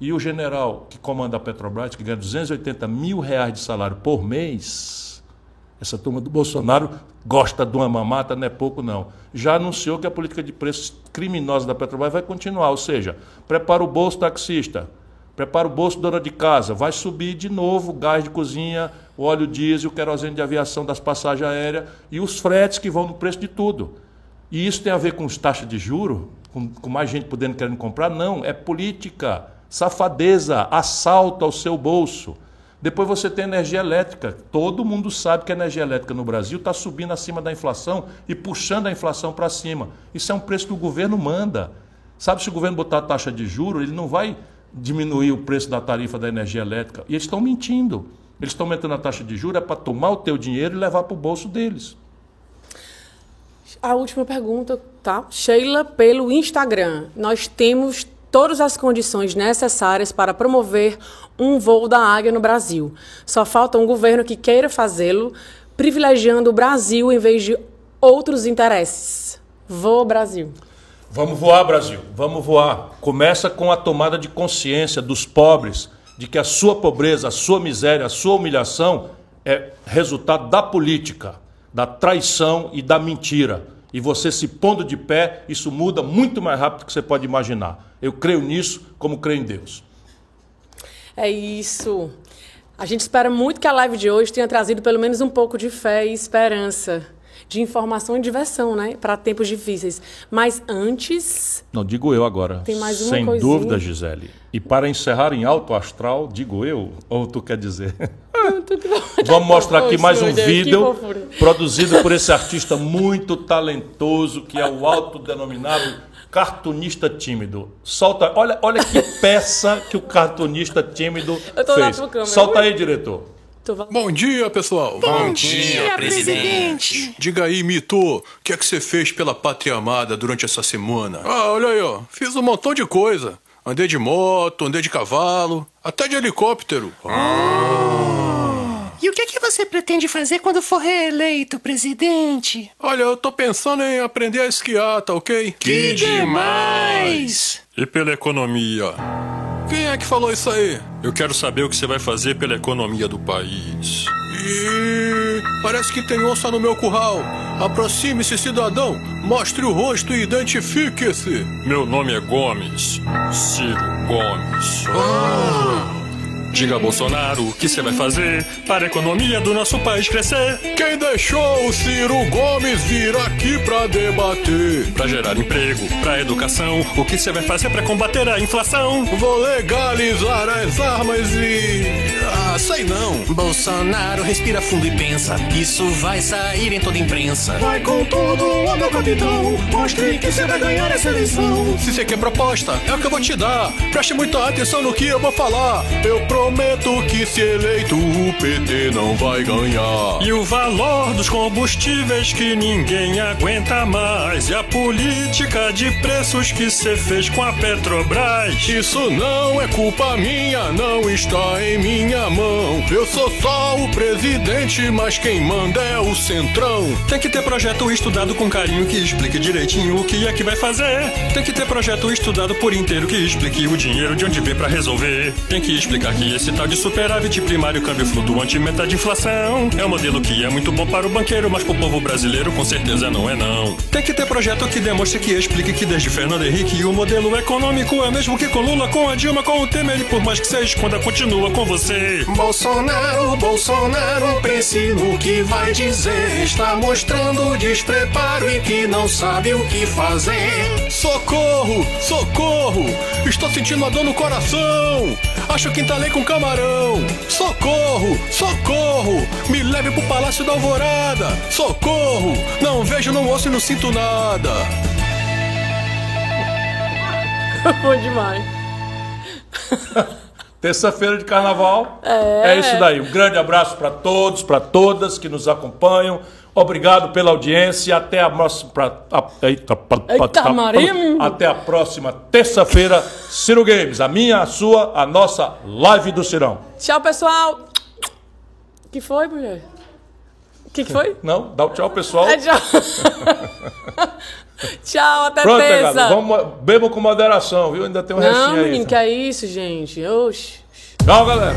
E o general que comanda a Petrobras, que ganha 280 mil reais de salário por mês, essa turma do Bolsonaro gosta de uma mamata, não é pouco não. Já anunciou que a política de preços criminosa da Petrobras vai continuar, ou seja, prepara o bolso taxista, prepara o bolso dona de casa, vai subir de novo o gás de cozinha, o óleo diesel, o querosene de aviação das passagens aéreas e os fretes que vão no preço de tudo. E isso tem a ver com as taxas de juro, com, com mais gente podendo querendo comprar? Não, é política safadeza, assalto ao seu bolso. Depois você tem energia elétrica. Todo mundo sabe que a energia elétrica no Brasil está subindo acima da inflação e puxando a inflação para cima. Isso é um preço que o governo manda. Sabe, se o governo botar a taxa de juros, ele não vai diminuir o preço da tarifa da energia elétrica. E eles estão mentindo. Eles estão aumentando a taxa de juros é para tomar o teu dinheiro e levar para o bolso deles. A última pergunta, tá? Sheila, pelo Instagram. Nós temos todas as condições necessárias para promover um voo da águia no Brasil. Só falta um governo que queira fazê-lo, privilegiando o Brasil em vez de outros interesses. Vou Brasil. Vamos voar, Brasil. Vamos voar. Começa com a tomada de consciência dos pobres de que a sua pobreza, a sua miséria, a sua humilhação é resultado da política, da traição e da mentira. E você se pondo de pé, isso muda muito mais rápido do que você pode imaginar. Eu creio nisso, como creio em Deus. É isso. A gente espera muito que a live de hoje tenha trazido pelo menos um pouco de fé e esperança de informação e diversão, né? Para tempos difíceis. Mas antes. Não, digo eu agora. Tem mais uma Sem coisinha. dúvida, Gisele. E para encerrar em alto astral, digo eu, ou tu quer dizer? [LAUGHS] Vamos mostrar aqui mais um vídeo produzido por esse artista muito talentoso, que é o autodenominado cartunista tímido. Solta, olha, olha que peça que o cartunista tímido fez. Solta aí, diretor. Bom dia, pessoal. Bom dia, presidente. Diga aí, Mito, o que é que você fez pela pátria amada durante essa semana? Ah, olha aí, ó. Fiz um montão de coisa. Andei de moto, andei de cavalo, até de helicóptero. E o que, é que você pretende fazer quando for reeleito, presidente? Olha, eu tô pensando em aprender a esquiar, tá ok? Que demais! E pela economia? Quem é que falou isso aí? Eu quero saber o que você vai fazer pela economia do país. E parece que tem onça no meu curral. Aproxime-se, cidadão. Mostre o rosto e identifique-se. Meu nome é Gomes. Ciro Gomes. Diga Bolsonaro o que você vai fazer para a economia do nosso país crescer. Quem deixou o Ciro Gomes vir aqui pra debater? Para gerar emprego, para educação, o que você vai fazer para combater a inflação? Vou legalizar as armas e. Ah, sei não. Bolsonaro respira fundo e pensa: Isso vai sair em toda a imprensa. Vai com tudo, ô meu capitão. Mostre que você vai ganhar essa eleição. Se você quer proposta, é o que eu vou te dar. Preste muita atenção no que eu vou falar. Eu prometo que se eleito o PT não vai ganhar. E o valor dos combustíveis que ninguém aguenta mais. E a política de preços que você fez com a Petrobras. Isso não é culpa minha, não está em minha mão. Eu sou só o presidente, mas quem manda é o centrão. Tem que ter projeto estudado com carinho que explique direitinho o que é que vai fazer. Tem que ter projeto estudado por inteiro que explique o dinheiro de onde vem pra resolver. Tem que explicar que esse tal de superávit primário, câmbio flutuante, meta de inflação é um modelo que é muito bom para o banqueiro, mas pro povo brasileiro com certeza não é não. Tem que ter projeto que demonstre que explique que desde Fernando Henrique o modelo econômico é mesmo que com Lula, com a Dilma, com o Temer e por mais que você esconda, continua com você. Bolsonaro, Bolsonaro, pense no que vai dizer. Está mostrando despreparo e que não sabe o que fazer. Socorro, socorro! Estou sentindo uma dor no coração. Acho que entalei com camarão. Socorro, socorro! Me leve pro Palácio da Alvorada. Socorro! Não vejo, não ouço e não sinto nada. [LAUGHS] Bom demais. [LAUGHS] Terça-feira de carnaval. É. É isso daí. Um grande abraço para todos, para todas que nos acompanham. Obrigado pela audiência. Até a próxima. Eita, Eita, Maria! Até a próxima terça-feira. Ciro Games, a minha, a sua, a nossa live do Cirão. Tchau, pessoal. que foi, mulher? O que, que foi? Não, dá o tchau, pessoal. É, tchau. [LAUGHS] tchau, até Pronto, terça. negado. Vamos, bebam com moderação, viu? Ainda tem um Não, restinho aí. menino, que é isso, gente? Oxi. Tchau, galera.